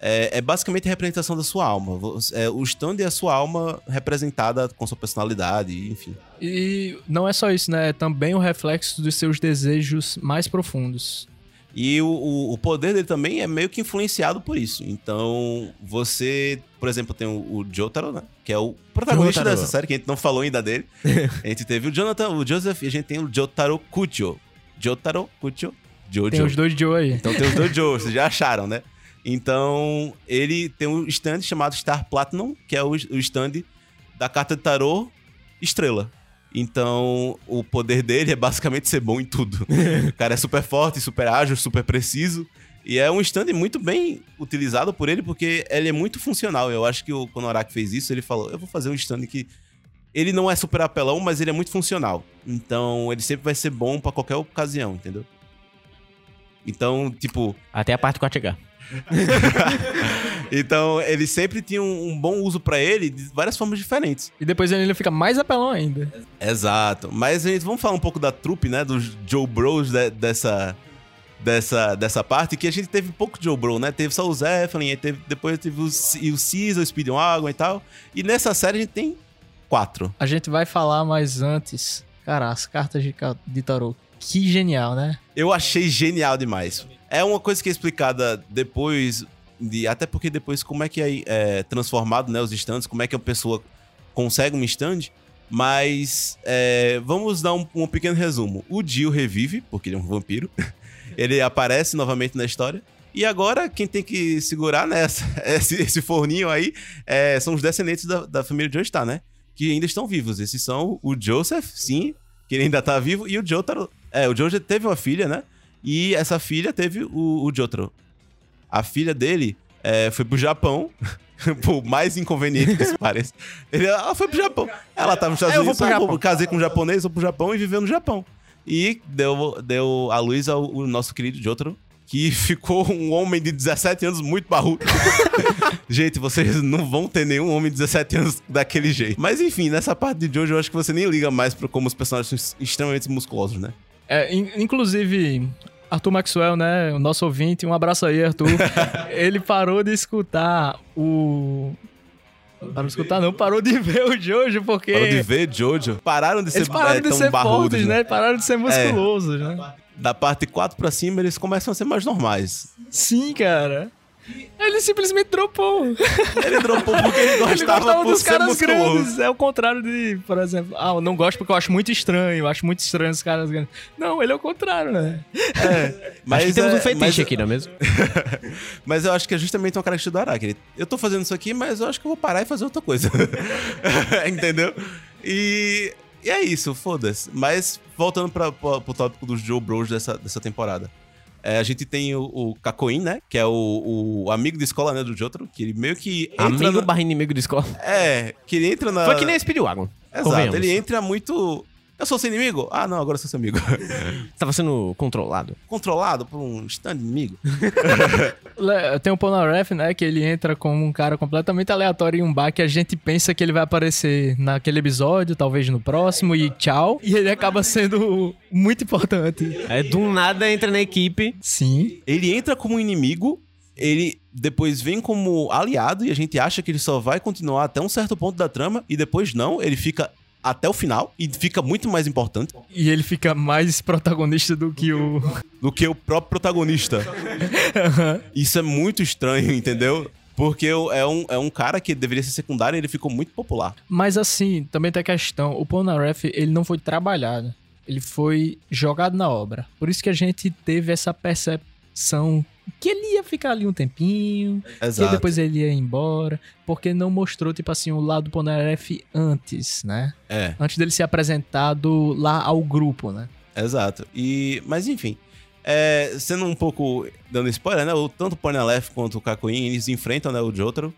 Speaker 2: é, é basicamente a representação da sua alma. É, o stand é a sua alma representada com sua personalidade, enfim.
Speaker 3: E não é só isso, né? É também o reflexo dos seus desejos mais profundos.
Speaker 2: E o, o, o poder dele também é meio que influenciado por isso. Então, você, por exemplo, tem o, o Jotaro, né? Que é o protagonista
Speaker 4: Jotaro.
Speaker 2: dessa série, que a gente não falou ainda dele. a gente teve o Jonathan, o Joseph, e a gente tem o Jotaro Kucho. Jotaro Kucho. Jojo.
Speaker 3: Tem os dois Joe aí.
Speaker 2: Então tem os dois Joe, vocês já acharam, né? Então, ele tem um stand chamado Star Platinum, que é o, o stand da carta de tarô Estrela. Então, o poder dele é basicamente ser bom em tudo. o cara é super forte, super ágil, super preciso. E é um stand muito bem utilizado por ele, porque ele é muito funcional. Eu acho que o, Araki fez isso, ele falou: Eu vou fazer um stand que. Ele não é super apelão, mas ele é muito funcional. Então, ele sempre vai ser bom pra qualquer ocasião, entendeu? Então, tipo,
Speaker 4: Até a parte 4H.
Speaker 2: Então, ele sempre tinha um, um bom uso pra ele de várias formas diferentes.
Speaker 3: E depois ele fica mais apelão ainda.
Speaker 2: Exato. Mas gente, vamos falar um pouco da trupe, né? Dos Joe Bros de- dessa, dessa, dessa parte, que a gente teve pouco Joe Bro, né? Teve só o Zeppelin, aí teve, depois teve o, o Caesar, o Speed Wagon e tal. E nessa série a gente tem quatro.
Speaker 3: A gente vai falar mais antes. Cara, as cartas de, de tarô. Que genial, né?
Speaker 2: Eu achei genial demais. É uma coisa que é explicada depois, de, até porque depois como é que é, é transformado, né, os stands, como é que a pessoa consegue um stand, mas é, vamos dar um, um pequeno resumo. O Dio revive, porque ele é um vampiro, ele aparece novamente na história, e agora quem tem que segurar nessa, esse, esse forninho aí é, são os descendentes da, da família Joestar, né? Que ainda estão vivos. Esses são o Joseph, sim, que ele ainda tá vivo, e o Jotaro. É, o Jojo teve uma filha, né? E essa filha teve o, o Jotaro. A filha dele é, foi pro Japão. Por mais inconveniente que isso pareça. Ele, ela foi pro Japão. Ela tava nos Estados
Speaker 4: É, eu vou
Speaker 2: Unidos,
Speaker 4: pro Japão.
Speaker 2: vou- casei com um japonês, vou pro Japão e viveu no Japão. E deu, deu a luz ao, o nosso querido Jotaro, que ficou um homem de 17 anos muito barrudo. Gente, vocês não vão ter nenhum homem de 17 anos daquele jeito. Mas enfim, nessa parte de Jojo, eu acho que você nem liga mais pra como os personagens são extremamente musculosos, né?
Speaker 3: É, in- inclusive, Arthur Maxwell, né? O nosso ouvinte, um abraço aí, Arthur. ele parou de escutar o. Parou de escutar, não, parou de ver o Jojo, porque.
Speaker 2: Parou de ver Jojo. Pararam de ser,
Speaker 3: Eles pararam
Speaker 2: é,
Speaker 3: de
Speaker 2: tão
Speaker 3: ser
Speaker 2: barrudos,
Speaker 3: fortes, né? Pararam de ser musculosos, né?
Speaker 2: Da parte 4 pra cima, eles começam a ser mais normais.
Speaker 3: Sim, cara. Ele simplesmente dropou.
Speaker 2: Ele dropou porque ele
Speaker 3: Ele
Speaker 2: gostava
Speaker 3: gostava
Speaker 2: por
Speaker 3: dos
Speaker 2: ser
Speaker 3: caras
Speaker 2: musculoso.
Speaker 3: grandes. É o contrário de, por exemplo, ah, eu não gosto porque eu acho muito estranho. Eu acho muito estranho os caras grandes. Não, ele é o contrário, né?
Speaker 2: Mas,
Speaker 4: Acho que temos
Speaker 2: é-
Speaker 4: um fetiche
Speaker 2: mas-
Speaker 4: aqui, não é mesmo?
Speaker 2: Mas eu acho que é justamente uma característica do Araki. Ele, Eu tô fazendo isso aqui, mas eu acho que eu vou parar e fazer outra coisa. Entendeu? E, e é isso, foda-se. Mas voltando pra, pra, pro tópico dos Joe Bros dessa, dessa temporada. É, a gente tem o, o Kakoin, né? Que é o, o amigo de escola, né, do Jotaro. Que ele meio que entra
Speaker 4: Amigo
Speaker 2: na-
Speaker 4: barra inimigo de escola.
Speaker 2: É, que ele entra na...
Speaker 4: Foi que nem a Speedwagon.
Speaker 2: Exato, ele entra muito... Eu sou seu inimigo? Ah, não, agora eu sou seu amigo.
Speaker 4: Tava sendo controlado.
Speaker 2: Controlado por um stand inimigo.
Speaker 3: Tem o Polnareff, né? Que ele entra como um cara completamente aleatório em um bar que a gente pensa que ele vai aparecer naquele episódio, talvez no próximo, e tchau. E ele acaba sendo muito importante.
Speaker 4: É, do nada entra na equipe.
Speaker 3: Sim.
Speaker 2: Ele entra como inimigo, ele depois vem como aliado e a gente acha que ele só vai continuar até um certo ponto da trama e depois não, ele fica até o final e fica muito mais importante
Speaker 3: E ele fica mais protagonista do que o.
Speaker 2: do que o próprio protagonista. Isso é muito estranho, entendeu? Porque é um, é um cara que deveria ser secundário e ele ficou muito popular.
Speaker 3: Mas assim, também tem a questão, o Polnareff, ele não foi trabalhado, ele foi jogado na obra. Por isso que a gente teve essa percepção que ele ia ficar ali um tempinho, que
Speaker 2: Exato.
Speaker 3: depois ele ia embora, porque não mostrou, tipo assim, o lado do Polnareff antes, né?
Speaker 2: É,
Speaker 3: Antes dele ser apresentado lá ao grupo, né?
Speaker 2: exato. E, mas enfim, é, sendo um pouco dando spoiler, né? O, tanto o Polnareff quanto o Kakuin, eles enfrentam né, o Jotaro.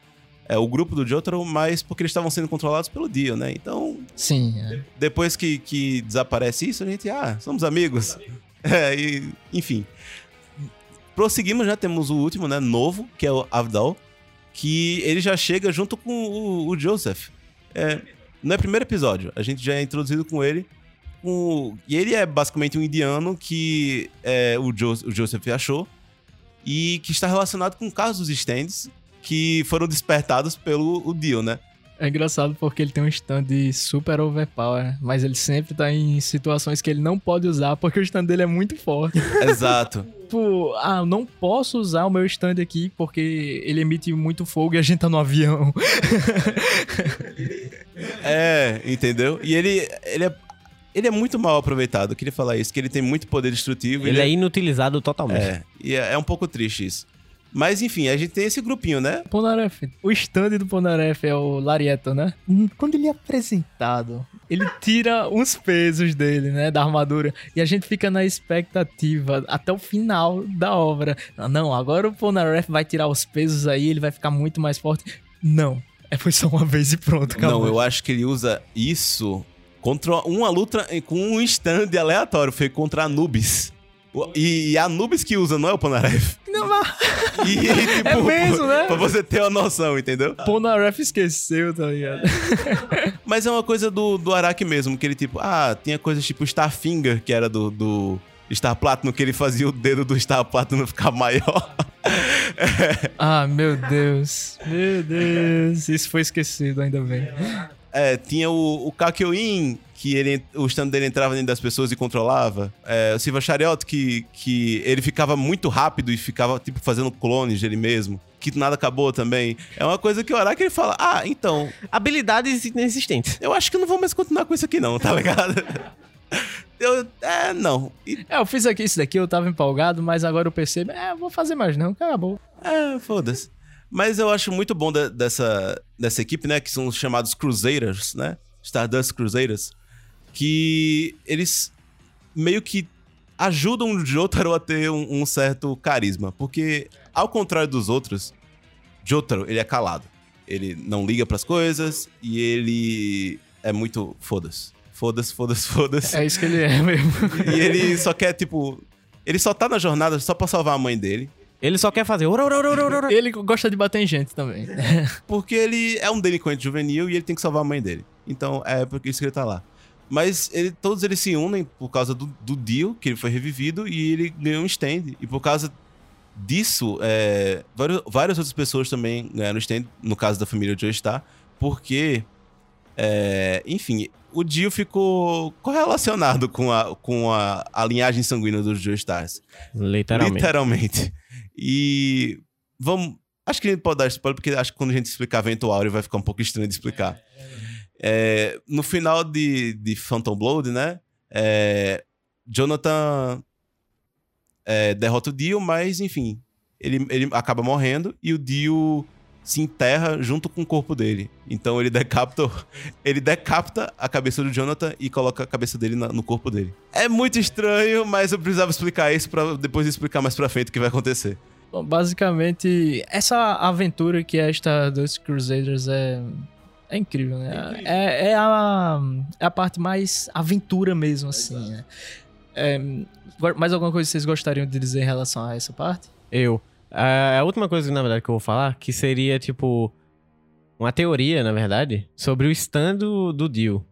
Speaker 2: É, o grupo do Jotaro, mas porque eles estavam sendo controlados pelo Dio, né? Então,
Speaker 3: Sim, é.
Speaker 2: depois que, que desaparece isso, a gente, ah, somos amigos. É, e, enfim. Prosseguimos, já temos o último, né? Novo, que é o Avdal, que ele já chega junto com o, o Joseph. É, no primeiro episódio, a gente já é introduzido com ele. Com, e ele é basicamente um indiano que é, o, jo, o Joseph achou e que está relacionado com casos dos stands que foram despertados pelo o Dio, né?
Speaker 3: É engraçado porque ele tem um stand super overpower, mas ele sempre tá em situações que ele não pode usar porque o stand dele é muito forte.
Speaker 2: Exato.
Speaker 3: tipo, ah, eu não posso usar o meu stand aqui porque ele emite muito fogo e a gente tá no avião.
Speaker 2: É, entendeu? E ele, ele, é, ele é muito mal aproveitado. Eu queria falar isso, que ele tem muito poder destrutivo.
Speaker 4: Ele é inutilizado totalmente.
Speaker 2: é, e é, é um pouco triste isso. Mas enfim, a gente tem esse grupinho, né?
Speaker 3: Polnareff. O stand do Polnareff é o Larieto, né? Hum, Quando ele é apresentado, ele tira uns pesos dele, né? Da armadura. E a gente fica na expectativa até o final da obra. Ah, Não, agora o Polnareff vai tirar os pesos aí, ele vai ficar muito mais forte. Não. É, foi só uma vez e pronto, acabou.
Speaker 2: Não, eu acho que ele usa isso contra uma luta com um stand aleatório. Foi contra Anubis. E, e a Anubis que usa, não é o Ponaref.
Speaker 3: Não, mas
Speaker 2: E, tipo,
Speaker 3: É mesmo, né?
Speaker 2: Pra você ter uma noção, entendeu?
Speaker 3: Polnareff esqueceu, tá ligado?
Speaker 2: Mas é uma coisa do, do Araki mesmo, que ele tipo, ah, tinha coisas tipo Starfinger, que era do, do Star Platinum, que ele fazia o dedo do Star Platinum ficar maior.
Speaker 3: Ah, meu Deus. Meu Deus. Isso foi esquecido, ainda bem.
Speaker 2: É, tinha o, o Kakyoin, que ele, o stand dele entrava dentro das pessoas e controlava. É, o Silva Chariot, que, que ele ficava muito rápido e ficava, tipo, fazendo clones dele mesmo. Que nada acabou também. É uma coisa que o Araki ele fala: Ah, então,
Speaker 4: Habilidades inexistentes.
Speaker 2: eu acho que eu não vou mais continuar com isso aqui, não, tá ligado? Eu, é, não. E,
Speaker 3: É, eu fiz aqui isso daqui, eu tava empolgado, mas agora eu percebo, é, vou fazer mais não, acabou.
Speaker 2: é, foda-se. Mas eu acho muito bom de- dessa, dessa equipe, né? Que são os chamados Crusaders, né? Stardust Crusaders. Que eles meio que ajudam o Jotaro a ter um, um certo carisma. Porque, ao contrário dos outros, Jotaro, ele é calado. Ele não liga pras coisas e ele é muito foda-se. Foda-se, foda-se, foda-se.
Speaker 3: É isso que ele é mesmo.
Speaker 2: E ele só quer, tipo... Ele só tá na jornada só pra salvar a mãe dele.
Speaker 4: Ele só quer fazer. ora, ora, ora,
Speaker 3: ele gosta de bater em gente também.
Speaker 2: Porque ele é um delinquente juvenil e ele tem que salvar a mãe dele. Então é por isso que ele tá lá. Mas ele- todos eles se unem por causa do, do Dio, que ele foi revivido, e ele ganhou um stand. E por causa disso, é, vários- várias outras pessoas também ganharam stand, no caso da família Joestar, porque, é, enfim, o Dio ficou correlacionado com a, com a, a linhagem sanguínea dos Joestars.
Speaker 4: Literalmente.
Speaker 2: Literalmente. E vamos. Acho que a gente pode dar spoiler, porque acho que quando a gente explicar Vento Áureo vai ficar um pouco estranho de explicar. É, no final de, de Phantom Blood, né? é, Jonathan é, derrota o Dio, mas enfim, ele, ele acaba morrendo e o Dio se enterra junto com o corpo dele. Então ele decapita, ele decapita a cabeça do Jonathan e coloca a cabeça dele na- no corpo dele. É muito estranho, mas eu precisava explicar isso para depois explicar mais pra frente o que vai acontecer.
Speaker 3: Bom, basicamente, essa aventura que é esta dos Crusaders é, é incrível, né? É, é a, é a parte mais aventura mesmo, assim, né? É, mais alguma coisa que vocês gostariam de dizer em relação a essa parte?
Speaker 4: Eu. A a última coisa, na verdade, que eu vou falar, que seria, tipo, uma teoria, na verdade, sobre o stand do, do Dio.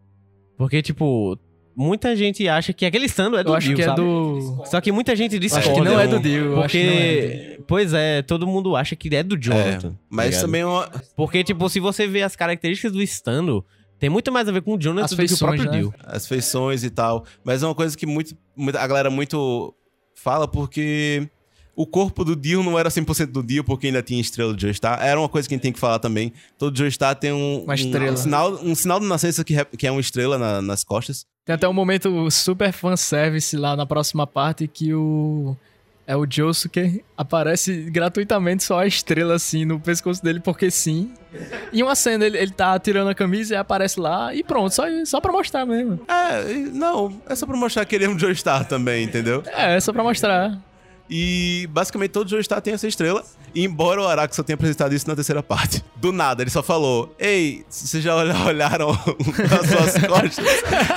Speaker 4: Porque, tipo, muita gente acha que aquele stand é do
Speaker 3: Eu acho
Speaker 4: Dio,
Speaker 3: que é do...
Speaker 4: Só que muita gente discorda.
Speaker 3: Acho que não é do Dio, eu acho que não é do
Speaker 4: Porque, pois é, todo mundo acha que é do Jonathan.
Speaker 2: É, mas
Speaker 4: ligado?
Speaker 2: também é uma,
Speaker 4: Porque, tipo, se você vê as características do stand, tem muito mais a ver com o Jonathan
Speaker 3: As
Speaker 4: do que o
Speaker 3: feições,
Speaker 4: próprio
Speaker 3: né?
Speaker 4: Dio.
Speaker 2: as feições e tal. Mas é uma coisa que muito, a galera muito fala porque o corpo do Dio não era 100% do Dio, porque ainda tinha estrela de Joestar. Era uma coisa que a gente tem que falar também. Todo Joestar tem um,
Speaker 3: Uma estrela.
Speaker 2: um, sinal, um sinal de nascença que, que é uma estrela na- nas costas.
Speaker 3: Tem até um momento super fanservice lá na próxima parte que o. É o Josuke aparece gratuitamente só a estrela assim no pescoço dele, porque sim. E uma cena, ele, ele tá tirando a camisa e aparece lá e pronto, só, só pra mostrar mesmo.
Speaker 2: É, não, é só pra mostrar que ele é um Joestar também, entendeu?
Speaker 3: É, é só pra mostrar.
Speaker 2: E basicamente todo Joestar tem essa estrela. E embora o Araki só tenha apresentado isso na terceira parte. Do nada, ele só falou: Ei, vocês já olha- olharam as suas costas?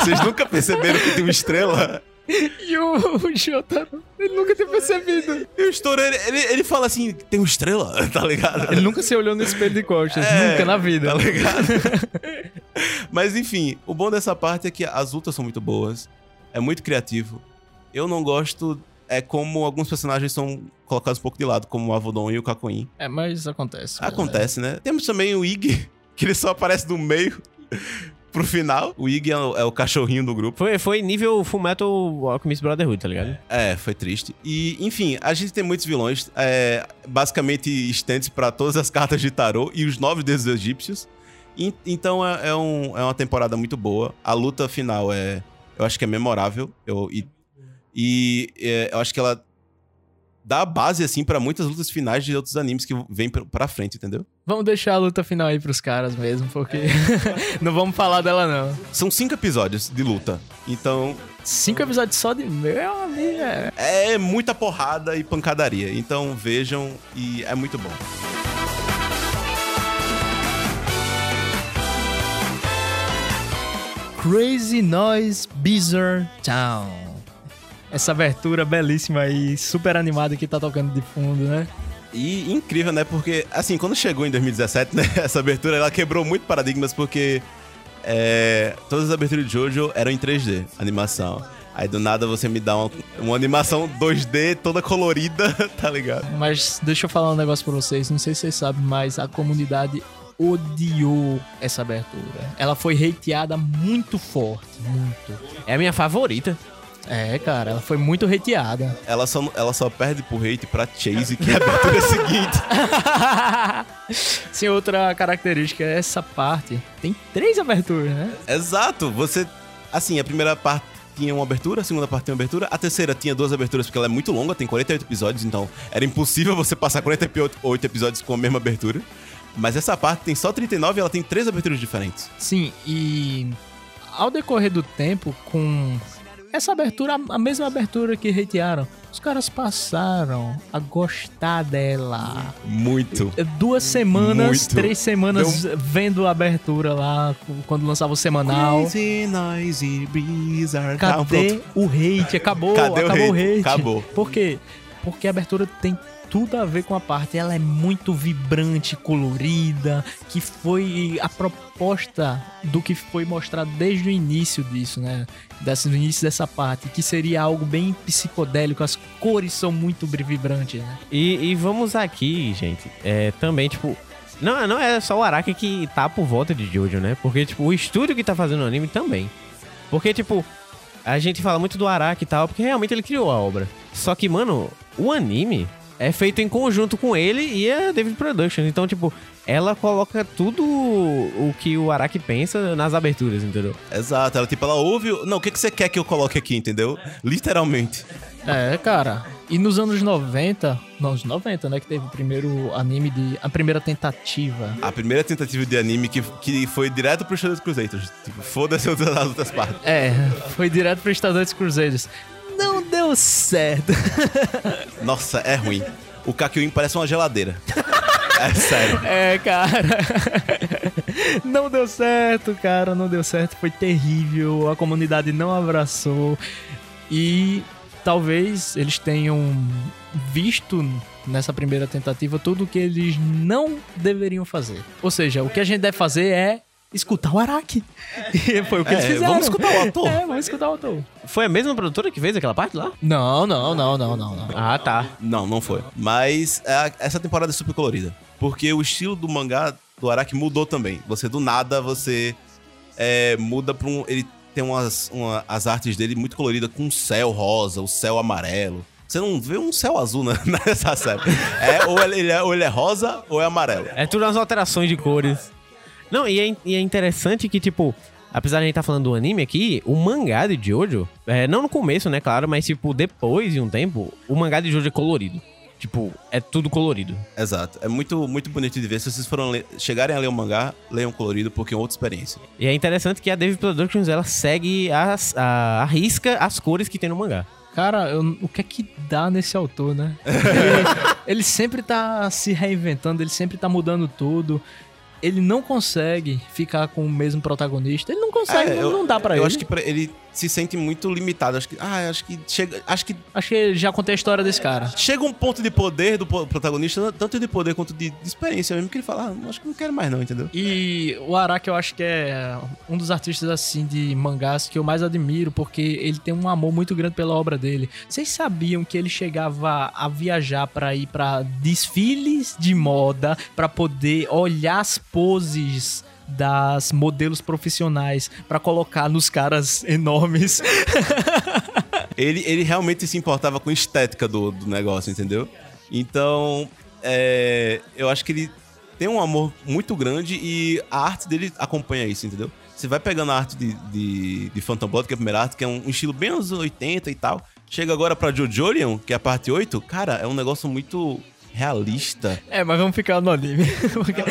Speaker 2: Vocês nunca perceberam que tem uma estrela?
Speaker 3: E o, o Jotaro, ele nunca tinha percebido.
Speaker 2: E o Story, ele, ele, ele fala assim: tem uma estrela, tá ligado?
Speaker 3: Ele nunca se olhou no espelho de costas,
Speaker 2: É,
Speaker 3: nunca na vida.
Speaker 2: Tá ligado? Mas enfim, o bom dessa parte é que as lutas são muito boas. É muito criativo. Eu não gosto. É como alguns personagens são colocados um pouco de lado, como o Avodon e o Kakuin.
Speaker 3: É, mas acontece.
Speaker 2: Acontece, né? Temos também o Ig, que ele só aparece do meio pro final. O Ig é o, é o cachorrinho do grupo.
Speaker 4: Foi, foi nível Fullmetal Alchemist Brotherhood, tá ligado?
Speaker 2: É, foi triste. E, enfim, a gente tem muitos vilões. É, basicamente, stands pra todas as cartas de tarô e os nove deuses egípcios. E- então, é, é um- é uma temporada muito boa. A luta final é... Eu acho que é memorável. Eu, e e é, eu acho que ela dá base, assim, pra muitas lutas finais de outros animes que vêm pra- pra frente, entendeu?
Speaker 3: Vamos deixar a luta final aí pros caras mesmo, porque não vamos falar dela não.
Speaker 2: São cinco episódios de luta. Então,
Speaker 3: Cinco episódios só de meu amigo. é.
Speaker 2: é muita porrada e pancadaria. Então, vejam e é muito bom.
Speaker 3: Crazy Noise Bizarre Town. Essa abertura belíssima aí, super animada que tá tocando de fundo, né?
Speaker 2: E incrível, né? Porque, assim, quando chegou em 2017, né? Essa abertura, ela quebrou muito paradigmas, porque é, todas as aberturas de Jojo eram em 3D, animação. Aí, do nada, você me dá uma, uma animação 2D toda colorida, tá ligado?
Speaker 3: Mas deixa eu falar um negócio pra vocês, não sei se vocês sabem, mas a comunidade odiou essa abertura. Ela foi hateada muito forte, muito.
Speaker 4: É a minha favorita.
Speaker 3: É, cara, ela foi muito hateada.
Speaker 2: Ela só, ela só perde pro hate pra Chase, que é a abertura seguinte.
Speaker 3: Sim, outra característica é essa parte. Tem três aberturas, né?
Speaker 2: Exato, você... Assim, a primeira parte tinha uma abertura, a segunda parte tinha uma abertura, a terceira tinha duas aberturas porque ela é muito longa, tem 48 episódios, então era impossível você passar 48 episódios com a mesma abertura. Mas essa parte tem só 39 e ela tem três aberturas diferentes.
Speaker 3: Sim, e ao decorrer do tempo, com essa abertura, a mesma abertura que hatearam, os caras passaram a gostar dela.
Speaker 2: Muito.
Speaker 3: Duas semanas,
Speaker 2: Muito.
Speaker 3: três semanas vendo a abertura lá, quando lançava o semanal.
Speaker 2: Crazy, noisy, blizzard. Tá,
Speaker 3: Cadê o hate? Acabou,
Speaker 2: Cadê o
Speaker 3: acabou o
Speaker 2: hate?
Speaker 3: hate.
Speaker 2: Acabou.
Speaker 3: Por quê? Porque a abertura tem tudo a ver com a parte. Ela é muito vibrante, colorida, que foi a proposta do que foi mostrado desde o início disso, né? Desse, no início dessa parte, que seria algo bem psicodélico. As cores são muito vibrantes, né?
Speaker 4: E, e vamos aqui, gente, é, também, tipo... Não, não é só o Araki que tá por volta de Jojo, né? Porque, tipo, o estúdio que tá fazendo o anime também. Porque, tipo, a gente fala muito do Araki e tal, porque realmente ele criou a obra. Só que, mano, o anime é feito em conjunto com ele e a David Productions. Então, tipo, ela coloca tudo o que o Araki pensa nas aberturas, entendeu?
Speaker 2: Exato, ela tipo, ela ouve. Não, o que, que você quer que eu coloque aqui, entendeu? Literalmente.
Speaker 3: É, cara. E nos anos 90, nos 90, né, que teve o primeiro anime de a primeira tentativa.
Speaker 2: A primeira tentativa de anime que, que foi direto pro Shadow Crusaders. Tipo, foda-se as outras- as outras partes.
Speaker 3: É, foi direto para Estadores Cruzeiros. Deu certo.
Speaker 2: Nossa, é ruim. O Kakyoin parece uma geladeira. É sério.
Speaker 3: É, cara. Não deu certo, cara, não deu certo, foi terrível. A comunidade não abraçou e talvez eles tenham visto nessa primeira tentativa tudo o que eles não deveriam fazer. Ou seja, o que a gente deve fazer é escutar o Araki. E foi o que
Speaker 2: É,
Speaker 3: eles fizeram.
Speaker 2: vamos escutar o autor.
Speaker 3: É, vamos escutar o autor.
Speaker 4: Foi a mesma produtora que fez aquela parte lá?
Speaker 3: Não, não, não, não, não, não.
Speaker 4: Ah, tá.
Speaker 2: Não, não foi. Mas é, essa temporada é super colorida. Porque o estilo do mangá do Araki mudou também. Você, do nada, você é, muda pra um... Ele tem umas... Uma, as artes dele muito coloridas com o céu rosa, o céu amarelo. Você não vê um céu azul na- nessa série. É, ou ele é, ou ele é rosa ou é amarelo.
Speaker 4: É tudo umas alterações de cores. Não, e é, e é interessante que, tipo, apesar de a gente estar falando do anime aqui, o mangá de Jojo, é, não no começo, né, claro, mas, tipo, depois de um tempo, o mangá de Jojo é colorido. Tipo, é tudo colorido.
Speaker 2: Exato. É muito, muito bonito de ver. Se vocês foram chegarem a ler o mangá, leiam colorido, porque é outra experiência.
Speaker 4: E é interessante que a Devil Productions, ela segue as, a, a risca as cores que tem no mangá.
Speaker 3: Cara, eu- o que é que dá nesse autor, né? Ele, ele sempre tá se reinventando, ele sempre tá mudando tudo. Ele não consegue ficar com o mesmo protagonista. Ele não consegue,
Speaker 2: É,
Speaker 3: não,
Speaker 2: eu-
Speaker 3: não dá pra
Speaker 2: eu
Speaker 3: ele.
Speaker 2: acho que pra- ele se sente muito limitado. Acho que, ah, acho que chega, acho que
Speaker 3: Acho que já contei a história desse cara.
Speaker 2: chega um ponto de poder do protagonista, tanto de poder quanto de, de experiência mesmo, que ele fala, ah, acho que não quero mais não, entendeu?
Speaker 3: E o Araki eu acho que é um dos artistas assim de mangás que eu mais admiro, porque ele tem um amor muito grande pela obra dele. Vocês sabiam que ele chegava a viajar pra ir pra desfiles de moda pra poder olhar as poses das modelos profissionais pra colocar nos caras enormes?
Speaker 2: Ele, ele realmente se importava com a estética do, do negócio, entendeu? Então, é, eu acho que ele tem um amor muito grande e a arte dele acompanha isso, entendeu? Você vai pegando a arte de, de, de Phantom Blood, que é a primeira arte, que é um estilo bem anos 80 e tal. Chega agora pra Jojolion, que é a parte 8, cara, é um negócio muito realista.
Speaker 3: É, mas vamos ficar no anime. Porque-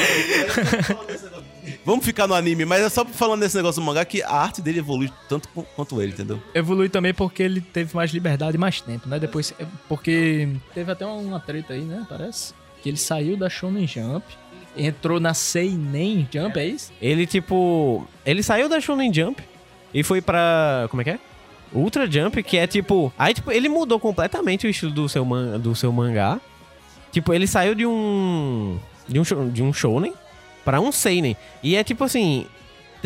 Speaker 2: Vamos ficar no anime, mas é só falando desse negócio do mangá que a arte dele evolui tanto qu- quanto ele, entendeu?
Speaker 3: Evolui também porque ele teve mais liberdade e mais tempo, né? Depois, porque teve até uma treta aí, né? Parece. Que ele saiu da Shonen Jump, entrou na Seinen Jump, é isso?
Speaker 4: Ele, tipo. Ele saiu da Shonen Jump e foi pra. Como é que é? Ultra Jump, que é tipo. Aí, tipo, ele mudou completamente o estilo do seu, man, do seu mangá. Tipo, ele saiu de um. De um, de um Shonen pra um Seinen. E é tipo assim.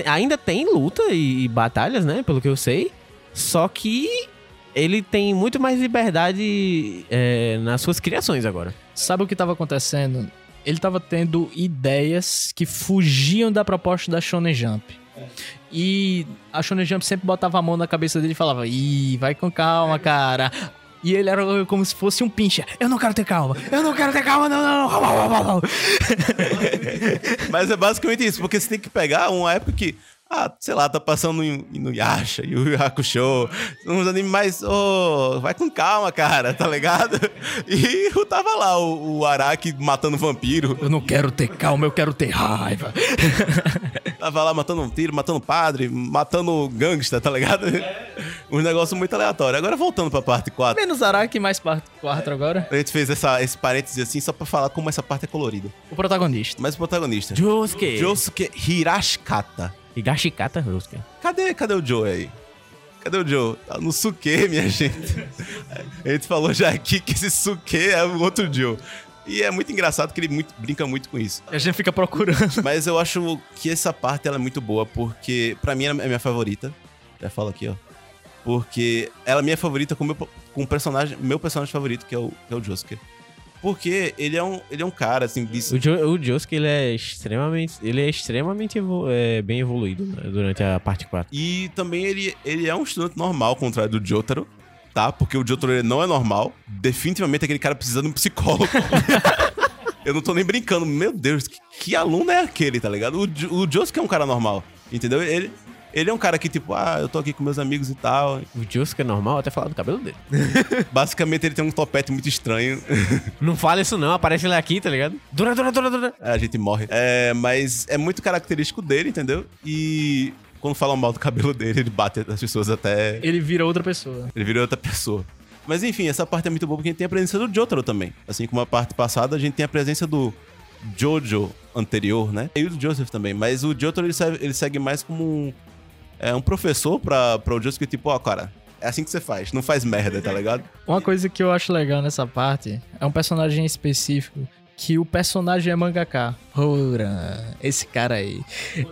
Speaker 4: Ainda tem luta e, e batalhas, né? Pelo que eu sei. Só que. Ele tem muito mais liberdade é, nas suas criações agora.
Speaker 3: Sabe o que tava acontecendo? Ele tava tendo ideias que fugiam da proposta da Shonen Jump. E a Shonen Jump sempre botava a mão na cabeça dele e falava: Ih, vai com calma, cara. E ele era como se fosse um pincha. Eu não quero ter calma. Eu não quero ter calma, não, não, não.
Speaker 2: Mas é basicamente isso, porque você tem que pegar uma época que, ah, sei lá, tá passando no Inuyasha, Yu Yu Hakusho, uns animes mais, ô, vai com calma, cara, tá ligado? E tava lá o, o Araki matando vampiro,
Speaker 3: Eu não quero ter calma, eu quero ter raiva.
Speaker 2: tava lá matando um tiro, matando padre, matando gangsta, tá ligado? Um negócio muito aleatório. Agora voltando pra parte 4,
Speaker 3: Menos Araki, mais parte 4 agora.
Speaker 2: a gente fez essa, esse parênteses assim só pra falar como essa parte é colorida.
Speaker 3: O protagonista.
Speaker 2: Mas o protagonista,
Speaker 4: Josuke.
Speaker 2: Josuke Hirashikata.
Speaker 4: Higashikata Josuke.
Speaker 2: Cadê, cadê o Joe aí? Cadê o Joe? Tá no suque, minha gente. A gente falou já aqui que esse suque é o outro Joe. E é muito engraçado que ele muito- brinca muito com isso.
Speaker 3: A gente fica procurando.
Speaker 2: Mas eu acho que essa parte ela é muito boa, porque pra mim ela é minha favorita. Já falo aqui, ó. Porque ela é minha favorita com o meu, com o personagem, meu personagem favorito, que é o, que é o Josuke. Porque ele é um, ele é um cara, assim, bis-
Speaker 4: O, jo o Josuke, ele é extremamente, ele é extremamente evo- é, bem evoluído né, durante a parte 4.
Speaker 2: E também ele, ele é um estudante normal, ao contrário do Jotaro, tá? Porque o Jotaro ele não é normal. Definitivamente aquele cara precisa de um psicólogo. Eu não tô nem brincando. Meu Deus, que, que aluno é aquele, tá ligado? O, o Josuke é um cara normal, entendeu? Ele, ele é um cara que, tipo, ah, eu tô aqui com meus amigos e tal.
Speaker 4: O Josuke é normal, até falar do cabelo dele.
Speaker 2: Basicamente ele tem um topete muito estranho.
Speaker 4: Não fala isso não, aparece ele aqui, tá ligado? Dura, dura, dura, dura.
Speaker 2: É, a gente morre. É, mas é muito característico dele, entendeu? E quando falam mal do cabelo dele, ele bate as pessoas até
Speaker 3: Ele vira outra pessoa.
Speaker 2: Ele virou outra pessoa. Mas enfim, essa parte é muito boa porque a gente tem a presença do Jotaro também. Assim como a parte passada, a gente tem a presença do Jojo anterior, né? E o do Joseph também. Mas o Jotaro ele segue, ele segue mais como um, é, um professor pra, pra o que tipo, ó, cara, é assim que você faz, não faz merda, tá ligado?
Speaker 3: Uma coisa que eu acho legal nessa parte é um personagem específico que o personagem é mangaka. Ora, esse cara aí.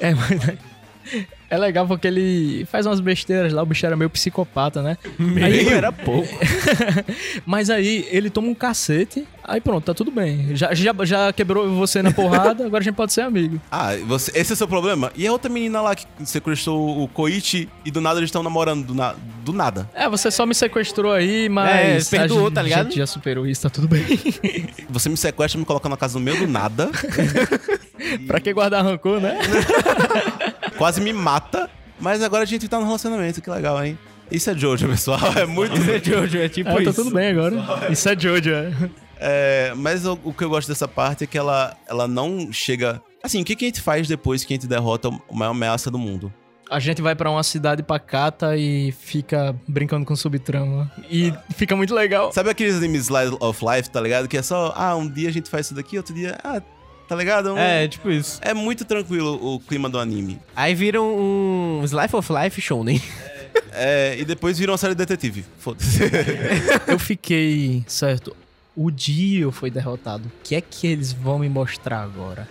Speaker 3: É, É legal porque ele faz umas besteiras lá, o bicho era meio psicopata, né?
Speaker 4: Meio era pouco.
Speaker 3: Mas aí ele toma um cacete, aí pronto, tá tudo bem. Já, já, já quebrou você na porrada, agora a gente pode ser amigo.
Speaker 2: Ah, você, esse é o seu problema? E a outra menina lá que sequestrou o Koichi e do nada eles estão namorando, do, na- do nada.
Speaker 3: É, você só me sequestrou aí, mas.
Speaker 4: É, perdoou,
Speaker 3: a
Speaker 4: tá ligado?
Speaker 3: gente já superou isso, tá tudo bem.
Speaker 2: Você me sequestra, me coloca na casa no meio do nada,
Speaker 3: pra que guardar rancor, né?
Speaker 2: Quase me mata, mas agora a gente tá no relacionamento, que legal, hein? Isso é Jojo, pessoal. É muito.
Speaker 4: Isso é Jojo, é tipo
Speaker 3: Ah,
Speaker 4: isso.
Speaker 3: tá tudo bem agora. Isso é Jojo, é.
Speaker 2: É, mas o, o que eu gosto dessa parte é que ela, ela não chega. Assim, o que, que a gente faz depois que a gente derrota a maior ameaça do mundo?
Speaker 3: A gente vai pra uma cidade pacata e fica brincando com subtrama. E fica muito legal.
Speaker 2: Sabe aqueles animes Slice of Life, tá ligado? Que é só, ah, um dia a gente faz isso daqui, outro dia, ah, tá ligado? Um-
Speaker 4: É, tipo isso.
Speaker 2: É muito tranquilo o clima do anime.
Speaker 4: Aí viram um Slice of Life Shounen.
Speaker 2: É, e depois viram uma série de detetive. Foda-se.
Speaker 3: Eu fiquei, certo, o Dio foi derrotado. O que é que eles vão me mostrar agora?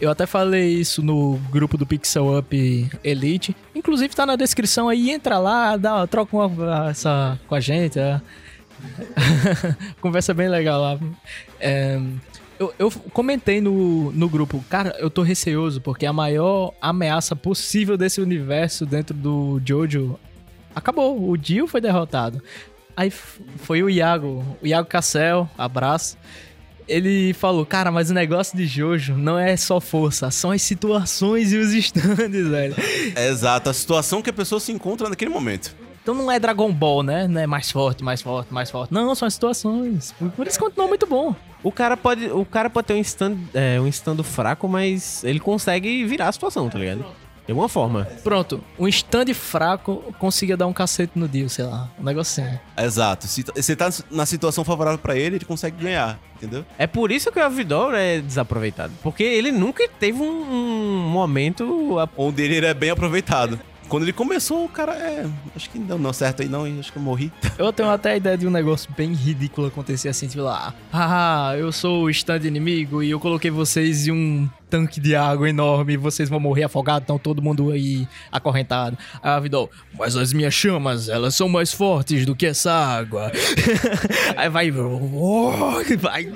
Speaker 3: Eu até falei isso no grupo do Pixel Up Elite. Inclusive tá na descrição aí, entra lá, dá, troca uma, essa com a gente. é. Conversa bem legal lá. É, eu, eu comentei no, no grupo, cara, eu tô receoso porque a maior ameaça possível desse universo dentro do Jojo acabou. O Dio foi derrotado. Aí foi o Iago, o Iago Cassel, abraço. Ele falou, cara, mas o negócio de Jojo não é só força, são as situações e os stands, velho.
Speaker 2: Exato, a situação que a pessoa se encontra naquele momento.
Speaker 3: Então não é Dragon Ball, né? Não é mais forte, mais forte, mais forte. Não, são as situações. Por- isso continua muito bom.
Speaker 4: O cara pode, o cara pode ter um stand, é, um stand fraco, mas ele consegue virar a situação, tá ligado? De alguma forma.
Speaker 3: Pronto, um stand fraco conseguia dar um cacete no Dio, sei lá. Um negocinho.
Speaker 2: Exato. Se você tá na situação favorável pra ele, ele consegue ganhar, entendeu?
Speaker 4: É por isso que o Avidor é desaproveitado. Porque ele nunca teve um, um momento. a-
Speaker 2: Onde ele é bem aproveitado. Quando ele começou, o cara, é. Acho que não deu certo aí, não, hein? Acho que eu morri.
Speaker 3: Eu tenho até a ideia de um negócio bem ridículo acontecer assim, tipo lá, haha, eu sou o stand inimigo e eu coloquei vocês em um tanque de água enorme e vocês vão morrer afogados, então todo mundo aí acorrentado. Aí a Vidal, mas as minhas chamas, elas são mais fortes do que essa água. aí vai, vai.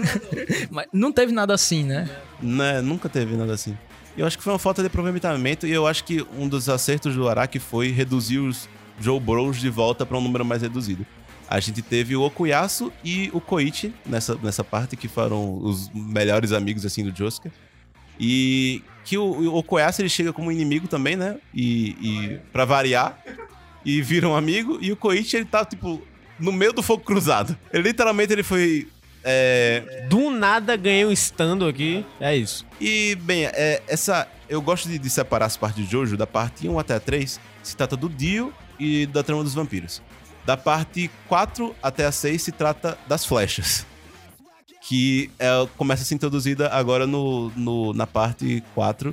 Speaker 3: mas não teve nada assim, né?
Speaker 2: Né, nunca teve nada assim. Eu acho que foi uma falta de aproveitamento e eu acho que um dos acertos do Araki foi reduzir os Joe Bros de volta pra um número mais reduzido. A gente teve o Okuyasu e o Koichi nessa, nessa parte, que foram os melhores amigos, assim, do Josuke. E que o, o Okuyasu, ele chega como inimigo também, né? E, e pra variar, e vira um amigo. E o Koichi, ele tá, tipo, no meio do fogo cruzado. Ele, literalmente, ele foi... é,
Speaker 4: Do nada ganhei um stand aqui. É isso.
Speaker 2: e, bem, é, essa. Eu gosto de, de separar as partes de Jojo da parte 1 até a 3. Se trata do Dio e da trama dos vampiros. Da parte 4 até a 6 se trata das flechas. Que é, começa a ser introduzida agora no, no- na parte 4.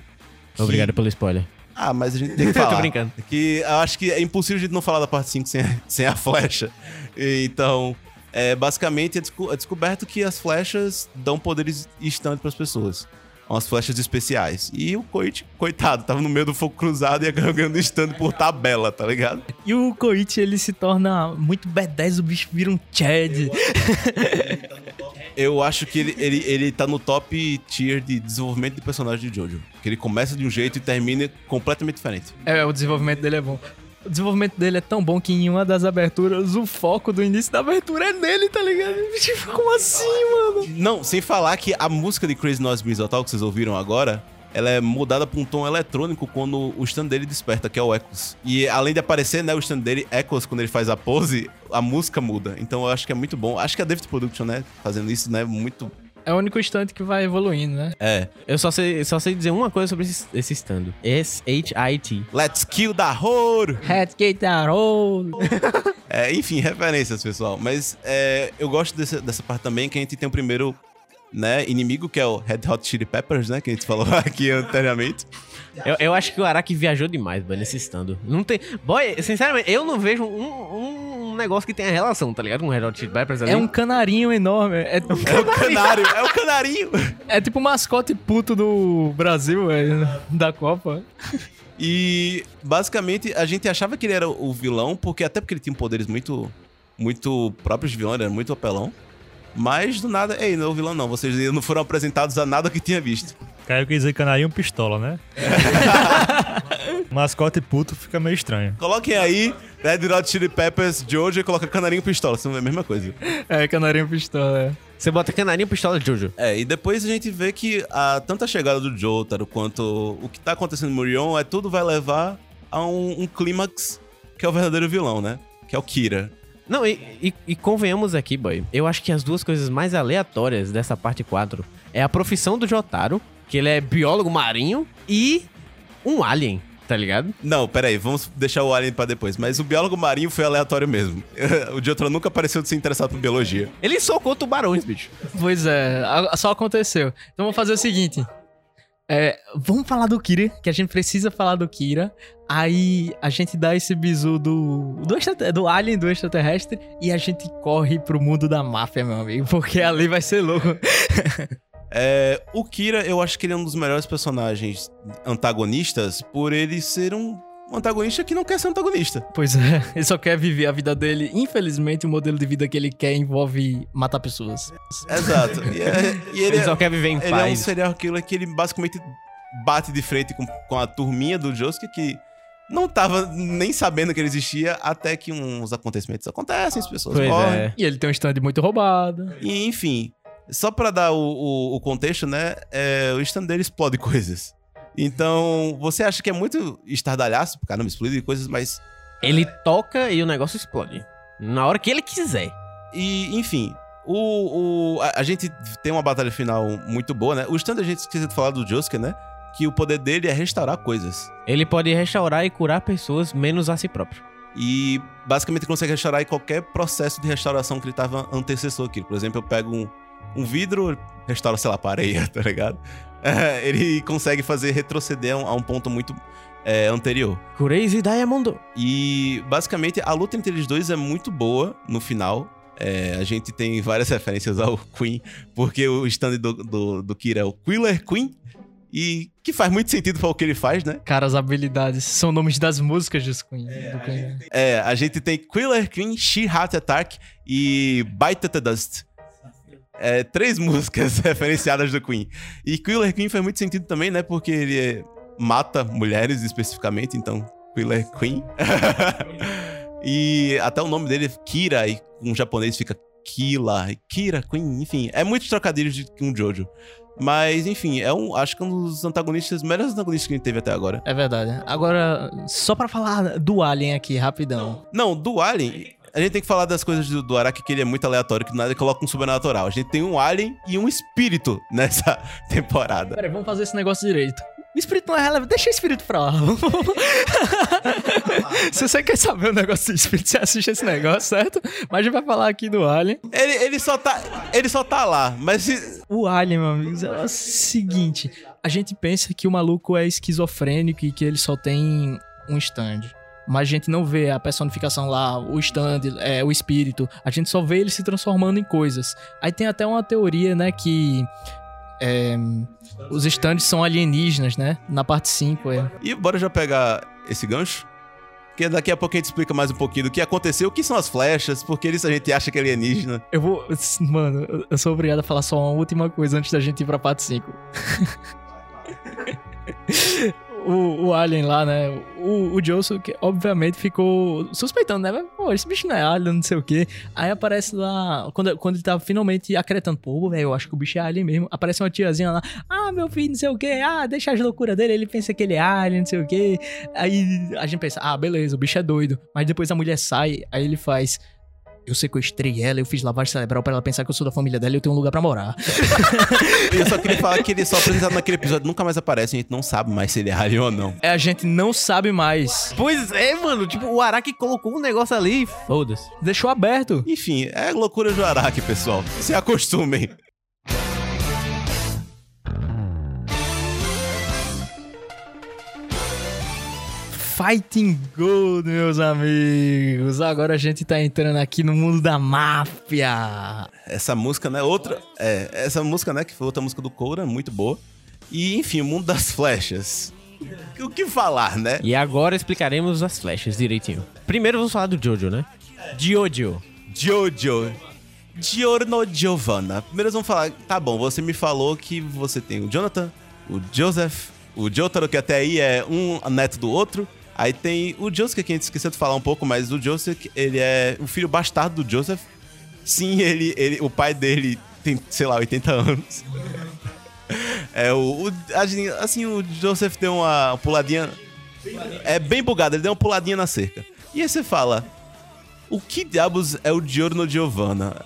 Speaker 2: que-
Speaker 4: Obrigado pelo spoiler.
Speaker 2: Ah, mas a gente tem que
Speaker 4: Tô
Speaker 2: falar.
Speaker 4: brincando.
Speaker 2: Que eu acho que é impossível a gente não falar da parte 5 sem, a- sem a flecha. Então, é, basicamente é, desco- é descoberto que as flechas dão poderes instantes para as pessoas. Umas flechas especiais. E o Koichi, coitado, tava no meio do fogo cruzado e ia ganhando stand por tabela, tá ligado?
Speaker 3: E o Koichi, ele se torna muito B10, o bicho vira um Chad.
Speaker 2: Eu acho que ele, ele, ele tá no top tier de desenvolvimento de personagem de Jojo. Que ele começa de um jeito e termina completamente diferente.
Speaker 3: É, o desenvolvimento dele é bom. O desenvolvimento dele é tão bom que em uma das aberturas, o foco do início da abertura é nele, tá ligado? Tipo, como assim, mano?
Speaker 2: Não, sem falar que a música de Crazy Noise Misotal que vocês ouviram agora, ela é mudada pra um tom eletrônico quando o stand dele desperta, que é o Echoes. E além de aparecer, né, o stand dele Echoes, quando ele faz a pose, a música muda. Então eu acho que é muito bom. Acho que a David Production, né, fazendo isso, né, muito...
Speaker 3: É o único instante que vai evoluindo, né?
Speaker 2: É.
Speaker 4: Eu só sei, só sei dizer uma coisa sobre esse, esse stand. S-H-I-T.
Speaker 2: Let's kill the horror!
Speaker 3: Hat Gator
Speaker 2: É, enfim, referências, pessoal. Mas é, eu gosto desse- dessa parte também, que a gente tem o primeiro né, inimigo, que é o Red Hot Chili Peppers, né, que a gente falou aqui anteriormente.
Speaker 4: Eu, eu acho que o Araki viajou demais, boy, nesse estando. Não tem. Boy, sinceramente, eu não vejo um, um negócio que tenha relação, tá ligado? Com o Red Hot Chili Peppers ali.
Speaker 3: É um canarinho enorme. É,
Speaker 2: É o canário, é o canarinho.
Speaker 3: é tipo o mascote puto do Brasil, velho, da Copa.
Speaker 2: E basicamente a gente achava que ele era o vilão, porque até porque ele tinha poderes muito muito próprios de vilão, ele era muito apelão. Mas do nada, ei, não é o vilão não, vocês não foram apresentados a nada que tinha visto.
Speaker 1: Caio quis dizer canarinho pistola, né? Mascote puto fica meio estranho.
Speaker 2: Coloquem aí Red Hot Chili Peppers Jojo e coloca canarinho pistola, são a mesma coisa.
Speaker 3: É, canarinho pistola, é.
Speaker 4: Você bota canarinho pistola de Jojo.
Speaker 2: É, e depois a gente vê que a, tanto a chegada do Jotaro quanto o que tá acontecendo no Murion é tudo vai levar a um, um clímax que é o verdadeiro vilão, né? Que é o Kira.
Speaker 4: Não, e, e- e convenhamos aqui, boy. Eu acho que as duas coisas mais aleatórias dessa parte 4 é a profissão do Jotaro, que ele é biólogo marinho, e um alien, tá ligado?
Speaker 2: Não, peraí, vamos deixar o Alien pra depois. Mas o biólogo marinho foi aleatório mesmo. o Jotaro nunca pareceu de se interessar por biologia.
Speaker 4: Ele socou tubarões, bicho.
Speaker 3: Pois é, a- só aconteceu. Então vamos fazer o seguinte. É, vamos falar do Kira, que a gente precisa falar do Kira. Aí a gente dá esse bizu do, do, do alien, do extraterrestre, e a gente corre pro mundo da máfia, meu amigo, porque ali vai ser louco.
Speaker 2: É, o Kira, eu acho que ele é um dos melhores personagens antagonistas por ele ser um antagonista que não quer ser antagonista.
Speaker 3: Pois é, ele só quer viver a vida dele. Infelizmente, o modelo de vida que ele quer envolve matar pessoas.
Speaker 2: Exato. E, é- e ele,
Speaker 4: Ele
Speaker 2: é,
Speaker 4: só quer viver em
Speaker 2: ele é um
Speaker 4: paz.
Speaker 2: serial killer que ele basicamente bate de frente com, com a turminha do Josuke que não tava nem sabendo que ele existia até que uns acontecimentos acontecem, as pessoas
Speaker 4: Pois
Speaker 2: morrem.
Speaker 4: é.
Speaker 3: E ele tem um stand muito roubado.
Speaker 2: E, enfim, só pra dar o, o- o contexto, né? é, o stand dele explode coisas. Então, você acha que é muito estardalhaço? Caramba, explode coisas, mas.
Speaker 4: Ele toca e o negócio explode. Na hora que ele quiser.
Speaker 2: E, enfim, o, o- a, a gente tem uma batalha final muito boa, né? O stand a gente esqueceu de falar do Josuke, né? Que o poder dele é restaurar coisas.
Speaker 4: Ele pode restaurar e curar pessoas, menos a si próprio.
Speaker 2: E basicamente consegue restaurar em qualquer processo de restauração que ele tava antecessor aqui. Por exemplo, eu pego um, um vidro, restauro, sei lá, a areia, tá ligado? É, ele consegue fazer retroceder a um, a ponto muito é, anterior.
Speaker 4: Crazy Diamond.
Speaker 2: E basicamente a luta entre eles dois é muito boa no final. É, a gente tem várias referências ao Queen, porque o stand do, do, do Kira é o Quiller Queen. E que faz muito sentido para o que ele faz, né?
Speaker 3: Cara, as habilidades são nomes das músicas dos Queen. do Queen.
Speaker 2: É, a gente tem Quiller Queen, She Heart Attack e Bite the Dust. É, três músicas referenciadas do Queen. E Quiller Queen faz muito sentido também, né? Porque ele mata mulheres especificamente, então Quiller Queen. e até o nome dele é Kira, e um japonês fica Kila, Kira Queen, enfim. É muitos trocadilhos de um Jojo. Mas, enfim, é um, acho que é um dos antagonistas, melhores antagonistas que a gente teve até agora.
Speaker 3: É verdade. Agora, só pra falar do Alien aqui, rapidão.
Speaker 2: Não, do Alien, a gente tem que falar das coisas do, do Araki, que ele é muito aleatório, que do nada ele coloca um sobrenatural. A gente tem um Alien e um espírito nessa temporada.
Speaker 3: Peraí, vamos fazer esse negócio direito. O espírito não é relevante. Deixa o espírito pra lá. Se você quer saber o negócio do espírito, você assiste esse negócio, certo? Mas a gente vai falar aqui do Alien.
Speaker 2: Ele, ele, só, tá, ele só tá lá, mas se-
Speaker 3: O Alien, meu amigo, é o seguinte: a gente pensa que o maluco é esquizofrênico e que ele só tem um stand. Mas a gente não vê a personificação lá, o stand, é, o espírito. A gente só vê ele se transformando em coisas. Aí tem até uma teoria, né, que. é, os stands são alienígenas, né? Na parte 5. É.
Speaker 2: E bora já pegar esse gancho? Porque daqui a pouco a gente explica mais um pouquinho do que aconteceu, o que são as flechas, porque isso a gente acha que é alienígena.
Speaker 3: Eu vou. Mano, eu- eu sou obrigado a falar só uma última coisa antes da gente ir pra parte 5. o, o Alien lá, né? O, o Josuke, obviamente, ficou suspeitando, né? Pô, esse bicho não é Alien, não sei o quê. Aí aparece lá, quando, quando ele tá finalmente acreditando, pô, velho, eu acho que o bicho é Alien mesmo. Aparece uma tiazinha lá, ah, meu filho, não sei o quê, ah, deixa as loucuras dele, ele pensa que ele é Alien, não sei o quê. Aí a gente pensa, ah, beleza, o bicho é doido. Mas depois a mulher sai, aí ele faz. Eu sequestrei ela, eu fiz lavagem cerebral pra ela pensar que eu sou da família dela e eu tenho um lugar pra morar.
Speaker 2: Eu só queria falar que ele só apresentado naquele episódio nunca mais aparece, a gente não sabe mais se ele é alien ou não.
Speaker 3: É, a gente não sabe mais.
Speaker 4: Pois é, mano. Tipo, o Araki colocou um negócio ali e foda-se.
Speaker 3: Deixou aberto.
Speaker 2: Enfim, é loucura do Araki, pessoal. Se acostumem.
Speaker 3: Fighting Gold, meus amigos. Agora a gente tá entrando aqui no mundo da máfia.
Speaker 2: Essa música, né? Outra. É, essa música, né? Que foi outra música do Koura, muito boa. E, enfim, o mundo das flechas. O que falar, né?
Speaker 4: E agora explicaremos as flechas direitinho. Primeiro vamos falar do Jojo, né? Jojo.
Speaker 2: Jojo. Giorno Giovanna. Primeiro vamos falar. Tá bom, você me falou que você tem o Jonathan, o Joseph, o Jotaro, que até aí é um neto do outro. Aí tem o Joseph, que a gente esqueceu de falar um pouco, mas o Joseph, ele é o filho bastardo do Joseph. Sim, ele, ele, o pai dele tem, sei lá, 80 anos. É, o, o- assim, o Joseph deu uma puladinha. É bem bugado, ele deu uma puladinha na cerca. E aí você fala: O que diabos é o Giorno Giovanna?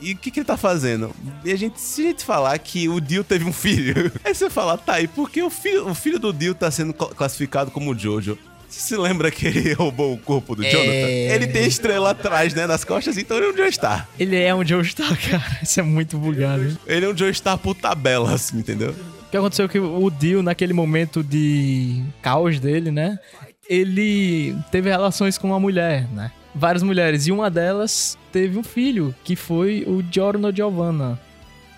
Speaker 2: E o que, que ele tá fazendo? E a gente, se a gente falar que o Dio teve um filho, aí você fala, tá, e por que o filho, o filho do Dio tá sendo cla- classificado como Jojo? Você se lembra que ele roubou o corpo do
Speaker 3: É.
Speaker 2: Jonathan? Ele tem estrela atrás, né, nas costas, então ele é um Joestar.
Speaker 3: Ele é um Joestar, cara. Isso é muito bugado.
Speaker 2: Ele é um Joestar por tabela, assim, entendeu?
Speaker 3: O que aconteceu é que o Dio, naquele momento de caos dele, né? Ele teve relações com uma mulher, né? Várias mulheres. E uma delas teve um filho, que foi o Giorno Giovanna.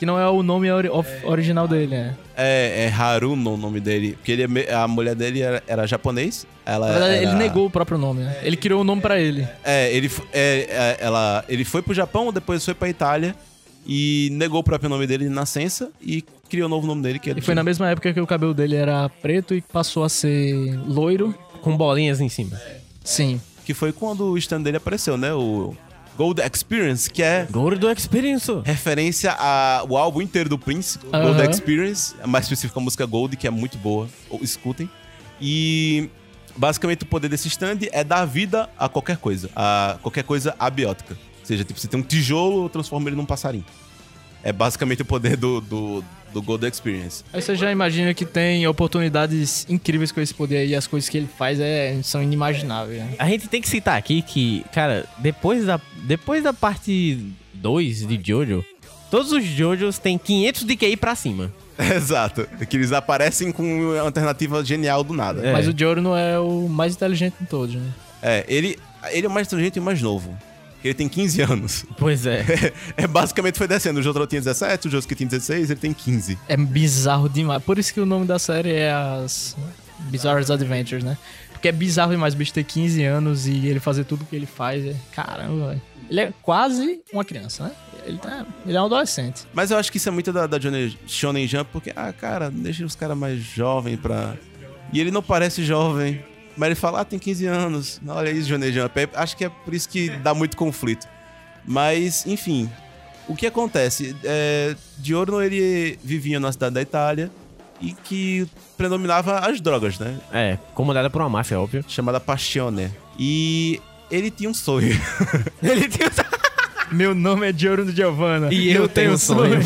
Speaker 3: Que não é o nome of- original dele, né?
Speaker 2: É, é Haruno o nome dele, porque ele é me- a mulher dele era, era japonês. Ela
Speaker 3: verdade,
Speaker 2: era-
Speaker 3: ele negou o próprio nome, né? Ele criou o nome pra ele.
Speaker 2: É, ele, é, é, ela, ele foi pro Japão, depois foi pra Itália e negou o próprio nome dele de nascença e criou o novo nome dele, que é
Speaker 3: E foi na mesma época que o cabelo dele era preto e passou a ser loiro.
Speaker 4: Com bolinhas em cima.
Speaker 3: Sim.
Speaker 2: que foi quando o stand dele apareceu, né? O Gold Experience, que é
Speaker 4: Gordo Experience.
Speaker 2: referência ao álbum inteiro do Prince. Gold Experience, mais específico a música Gold, que é muito boa, ou escutem. E basicamente o poder desse stand é dar vida a qualquer coisa, a qualquer coisa abiótica. Ou seja, tipo, você tem um tijolo, transforma ele num passarinho. É basicamente o poder do, do, do Gold Experience.
Speaker 3: Aí você já imagina que tem oportunidades incríveis com esse poder aí. E as coisas que ele faz é, são inimagináveis. né?
Speaker 4: A gente tem que citar aqui que, cara, depois da, depois da parte 2 de Jojo, todos os Jojos têm 500 de QI pra cima.
Speaker 2: Exato. Que eles aparecem com uma alternativa genial do nada.
Speaker 4: É.
Speaker 3: Mas o Giorno é o mais inteligente de todos, né?
Speaker 2: É, ele, ele é o mais inteligente e o mais novo. Ele tem 15 anos.
Speaker 4: Pois é.
Speaker 2: É, basicamente foi descendo. O Jotaro tinha 17, o Josuke tinha 16, ele tem 15.
Speaker 3: É bizarro demais. Por isso que o nome da série é as Bizarre Adventures, né? Porque é bizarro demais o bicho ter 15 anos e ele fazer tudo que ele faz. É... Caramba, velho. Ele é quase uma criança, né? Ele, tá... ele é um adolescente.
Speaker 2: Mas eu acho que isso é muito da, da Johnny- Shonen Jump, porque, ah, cara, deixa os caras mais jovens pra. E ele não parece jovem. Mas ele fala, ah, tem 15 anos. Olha isso, Johnny Jump. É, acho que é por isso que dá muito conflito. Mas, enfim. O que acontece? É, Diorno, ele vivia na cidade da Itália e que predominava as drogas, né?
Speaker 4: É, comandada por uma máfia, óbvio.
Speaker 2: Chamada Passione. E ele tinha um sonho.
Speaker 4: Ele tem
Speaker 3: Meu nome é Giorno Giovanna.
Speaker 4: E eu tenho um sonho.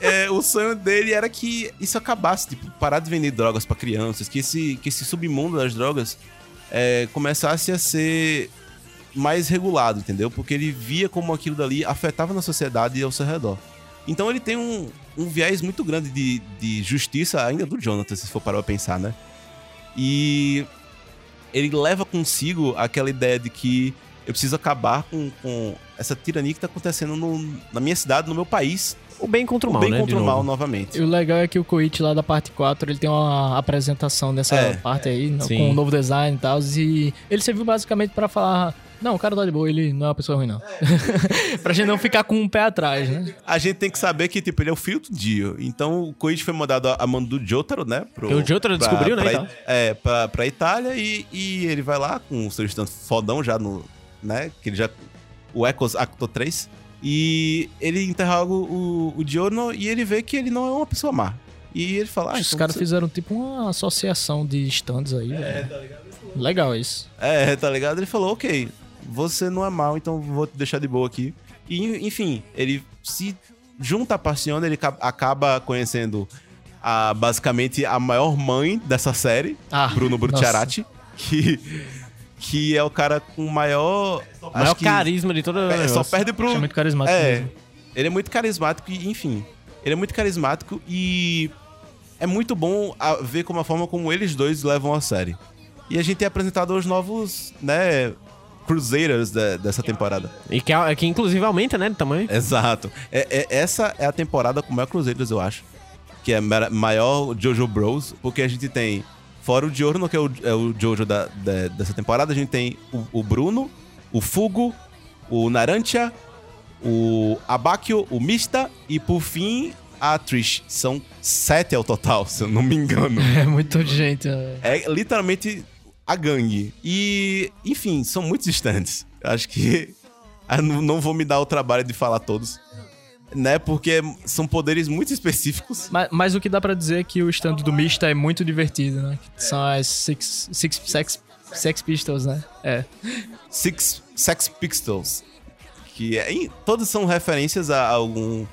Speaker 2: É, o sonho dele era que isso acabasse, tipo, parar de vender drogas pra crianças, que esse, que esse submundo das drogas é, começasse a ser mais regulado, entendeu? Porque ele via como aquilo dali afetava na sociedade e ao seu redor. Então ele tem um, um viés muito grande de, de justiça, ainda do Jonathan, se for parar pra pensar, né? E ele leva consigo aquela ideia de que eu preciso acabar com, com essa tirania que tá acontecendo no- na minha cidade, no meu país,
Speaker 4: O bem contra o
Speaker 2: o
Speaker 4: mal,
Speaker 2: bem
Speaker 4: né?
Speaker 2: contra o mal novamente.
Speaker 3: E o legal é que o Koichi lá da parte 4, ele tem uma apresentação dessa
Speaker 2: É.
Speaker 3: parte aí,
Speaker 4: Sim.
Speaker 3: com um novo design e tal. E ele serviu basicamente pra falar: Não, o cara tá de boa, ele não é uma pessoa ruim, não. pra gente não ficar com um pé atrás, né?
Speaker 2: A gente tem que saber que, tipo, ele é o filho do Dio. Então, o Koichi foi mandado a mando do Jotaro, né? Pro,
Speaker 4: Que o Jotaro
Speaker 2: pra-
Speaker 4: descobriu, né,
Speaker 2: pra-
Speaker 4: e tal.
Speaker 2: É, pra, pra Itália e, e ele vai lá com o seu stand fodão já no... Né? Que ele já... O Ecos Acto 3. E ele interroga o, o Giorno e ele vê que ele não é uma pessoa má. E ele fala... Ah,
Speaker 3: Os
Speaker 2: então
Speaker 3: caras
Speaker 2: você-
Speaker 3: fizeram tipo uma associação de stands aí. É, Legal isso.
Speaker 2: É, tá ligado? Ele falou, ok, você não é mal, então vou te deixar de boa aqui. E, enfim, ele se junta a Passione, ele ca- acaba conhecendo a, basicamente a maior mãe dessa série,
Speaker 3: Ah,
Speaker 2: Bruno Brucciarati, que, que é o cara com maior...
Speaker 4: O maior
Speaker 2: que-
Speaker 4: carisma de toda
Speaker 2: é, só perde pro...
Speaker 3: É muito carismático.
Speaker 2: É,
Speaker 3: mesmo.
Speaker 2: ele é muito carismático e, enfim, ele é muito carismático e é muito bom a- ver como a forma como eles dois levam a série. E a gente tem apresentado os novos, né, Crusaders de- dessa temporada.
Speaker 4: E que, é- que inclusive aumenta, né, de tamanho.
Speaker 2: Exato. É, é- essa é a temporada com o maior Crusaders, eu acho. Que é ma- maior Jojo Bros, porque a gente tem, fora o Diorno, que é o, é o Jojo da, da- dessa temporada, a gente tem o, o Bruno, o Fugo, o Narantia, o Abakio, o Mista e, por fim, a Trish. São sete ao total, se eu não me engano.
Speaker 3: É muita gente. né?
Speaker 2: É literalmente a gangue. E, enfim, são muito distantes. Eu Acho que não vou me dar o trabalho de falar todos. Né? Porque são poderes muito específicos.
Speaker 3: Mas, mas o que dá pra dizer é que o stand do Mista é muito divertido, né? São as Six, six sex, sex Pistols, né? É.
Speaker 2: Six Sex Pistols. Que é, em- todos são referências a algum.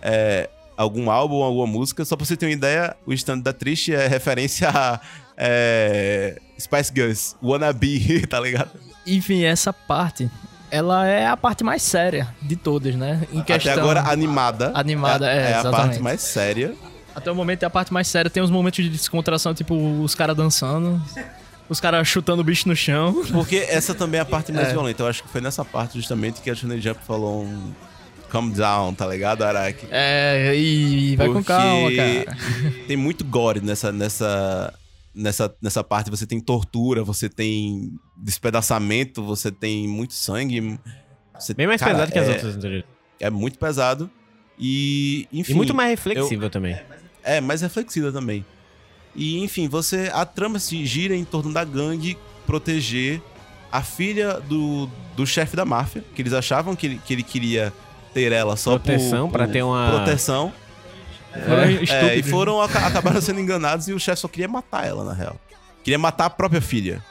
Speaker 2: é, algum álbum, alguma música. Só pra você ter uma ideia, o stand da Trish é referência a. é, Spice Girls, Wannabe, tá ligado?
Speaker 3: Enfim, essa parte, ela é a parte mais séria de todas, né? Em questão...
Speaker 2: Até agora, animada.
Speaker 3: Animada, é,
Speaker 2: é a
Speaker 3: exatamente.
Speaker 2: parte mais séria.
Speaker 3: Até o momento é a parte mais séria. Tem uns momentos de descontração, tipo os caras dançando, os caras chutando o bicho no chão.
Speaker 2: Porque essa também é a parte mais
Speaker 3: É.
Speaker 2: violenta. Eu acho que foi nessa parte justamente que a Shonen Jump falou um calm down, tá ligado, Araki?
Speaker 3: É, e vai com
Speaker 2: Porque
Speaker 3: calma, cara.
Speaker 2: Tem muito gore nessa, nessa, nessa, nessa parte. Você tem tortura, você tem despedaçamento, você tem muito sangue. Você,
Speaker 4: Bem mais
Speaker 2: cara,
Speaker 4: pesado que as
Speaker 2: é,
Speaker 4: outras.
Speaker 2: É muito pesado. E, enfim.
Speaker 4: E muito mais reflexível também.
Speaker 2: É, mais reflexiva também. E, enfim, você. A trama se gira em torno da gangue proteger a filha do, do chefe da máfia, que eles achavam que ele, que ele queria ter ela só
Speaker 4: Proteção,
Speaker 2: por,
Speaker 4: pra
Speaker 2: por
Speaker 4: ter uma-
Speaker 2: Proteção.
Speaker 3: Foram
Speaker 2: É,
Speaker 3: estúpidos.
Speaker 2: e foram, aca- acabaram sendo enganados e o chefe só queria matar ela, na real. Queria matar a própria filha.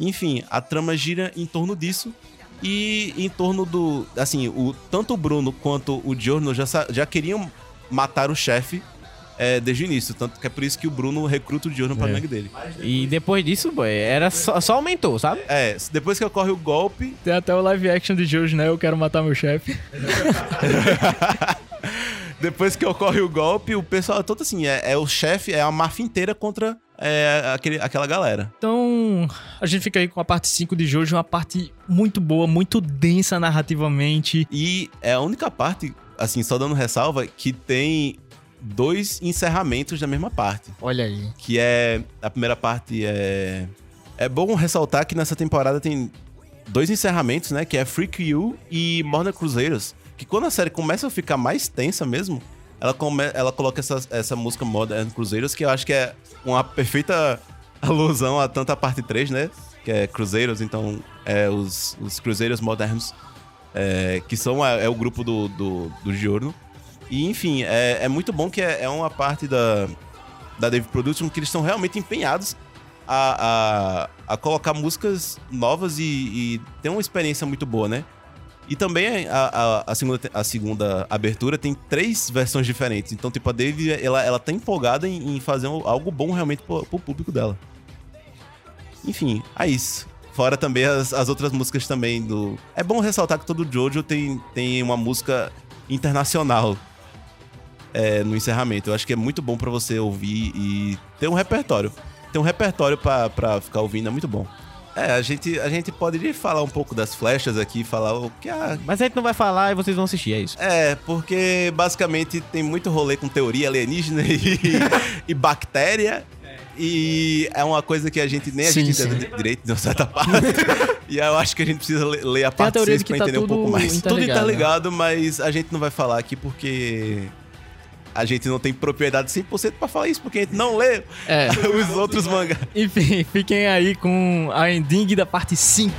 Speaker 2: Enfim, a trama gira em torno disso. E em torno do. Assim, o, tanto o Bruno quanto o Giorno já, já queriam matar o chefe é, desde o início. Tanto que é por isso que o Bruno recruta o Giorno pra
Speaker 4: É.
Speaker 2: gangue dele.
Speaker 4: E depois disso, boy, era só, só aumentou, sabe?
Speaker 2: É, depois que ocorre o golpe,
Speaker 3: Tem até o live action de Jojo, né? Eu quero matar meu chefe.
Speaker 2: depois que ocorre o golpe, o pessoal todo assim, é, é o chefe, é a máfia inteira contra é, aquele, aquela galera.
Speaker 3: Então, a gente fica aí com a parte 5 de Jojo, uma parte muito boa, muito densa narrativamente.
Speaker 2: E é a única parte, assim, só dando ressalva, que tem dois encerramentos da mesma parte.
Speaker 3: Olha aí.
Speaker 2: Que é. A primeira parte é. É bom ressaltar que nessa temporada tem dois encerramentos, né? Que é Freak You e Modern Cruzeiros. Que quando a série começa a ficar mais tensa mesmo, ela, come, ela coloca essa, essa música Modern Cruzeiros, que eu acho que é uma perfeita alusão a tanto a parte 3, né? Que é Cruzeiros, então é os, os Cruzeiros Modernos, é, que são é, é o grupo do, do, do Giorno. E enfim, é, é muito bom que é, é uma parte da, da Dave Production que eles estão realmente empenhados a, a, a colocar músicas novas e, e ter uma experiência muito boa, né? E também a, a, a segunda, a segunda abertura tem três versões diferentes. Então, tipo, a Dave, ela, ela tá empolgada em, em fazer algo bom realmente pro, pro público dela. Enfim, é isso. Fora também as, as outras músicas também do... É bom ressaltar que todo Jojo tem, tem uma música internacional é, no encerramento. Eu acho que é muito bom pra você ouvir e ter um repertório. Ter um repertório pra ficar ouvindo é muito bom. É, a gente, a gente pode falar um pouco das flechas aqui, falar o que a
Speaker 4: Mas a gente não vai falar e vocês vão assistir, é isso.
Speaker 2: é, porque basicamente tem muito rolê com teoria alienígena e, e bactéria. E é uma coisa que a gente nem a
Speaker 3: Sim,
Speaker 2: gente
Speaker 3: sim.
Speaker 2: entende direito de uma certa parte. e eu acho que a gente precisa le- ler a
Speaker 3: a
Speaker 2: parte
Speaker 3: teoria
Speaker 2: 6
Speaker 3: de que
Speaker 2: pra
Speaker 3: tá
Speaker 2: entender um pouco mais. Tudo
Speaker 3: interligado,
Speaker 2: interligado, mas a gente não vai falar aqui porque a gente não tem propriedade 100% pra falar isso, porque a gente não lê
Speaker 3: É.
Speaker 2: os outros mangás.
Speaker 3: Enfim, fiquem aí com a ending da parte 5.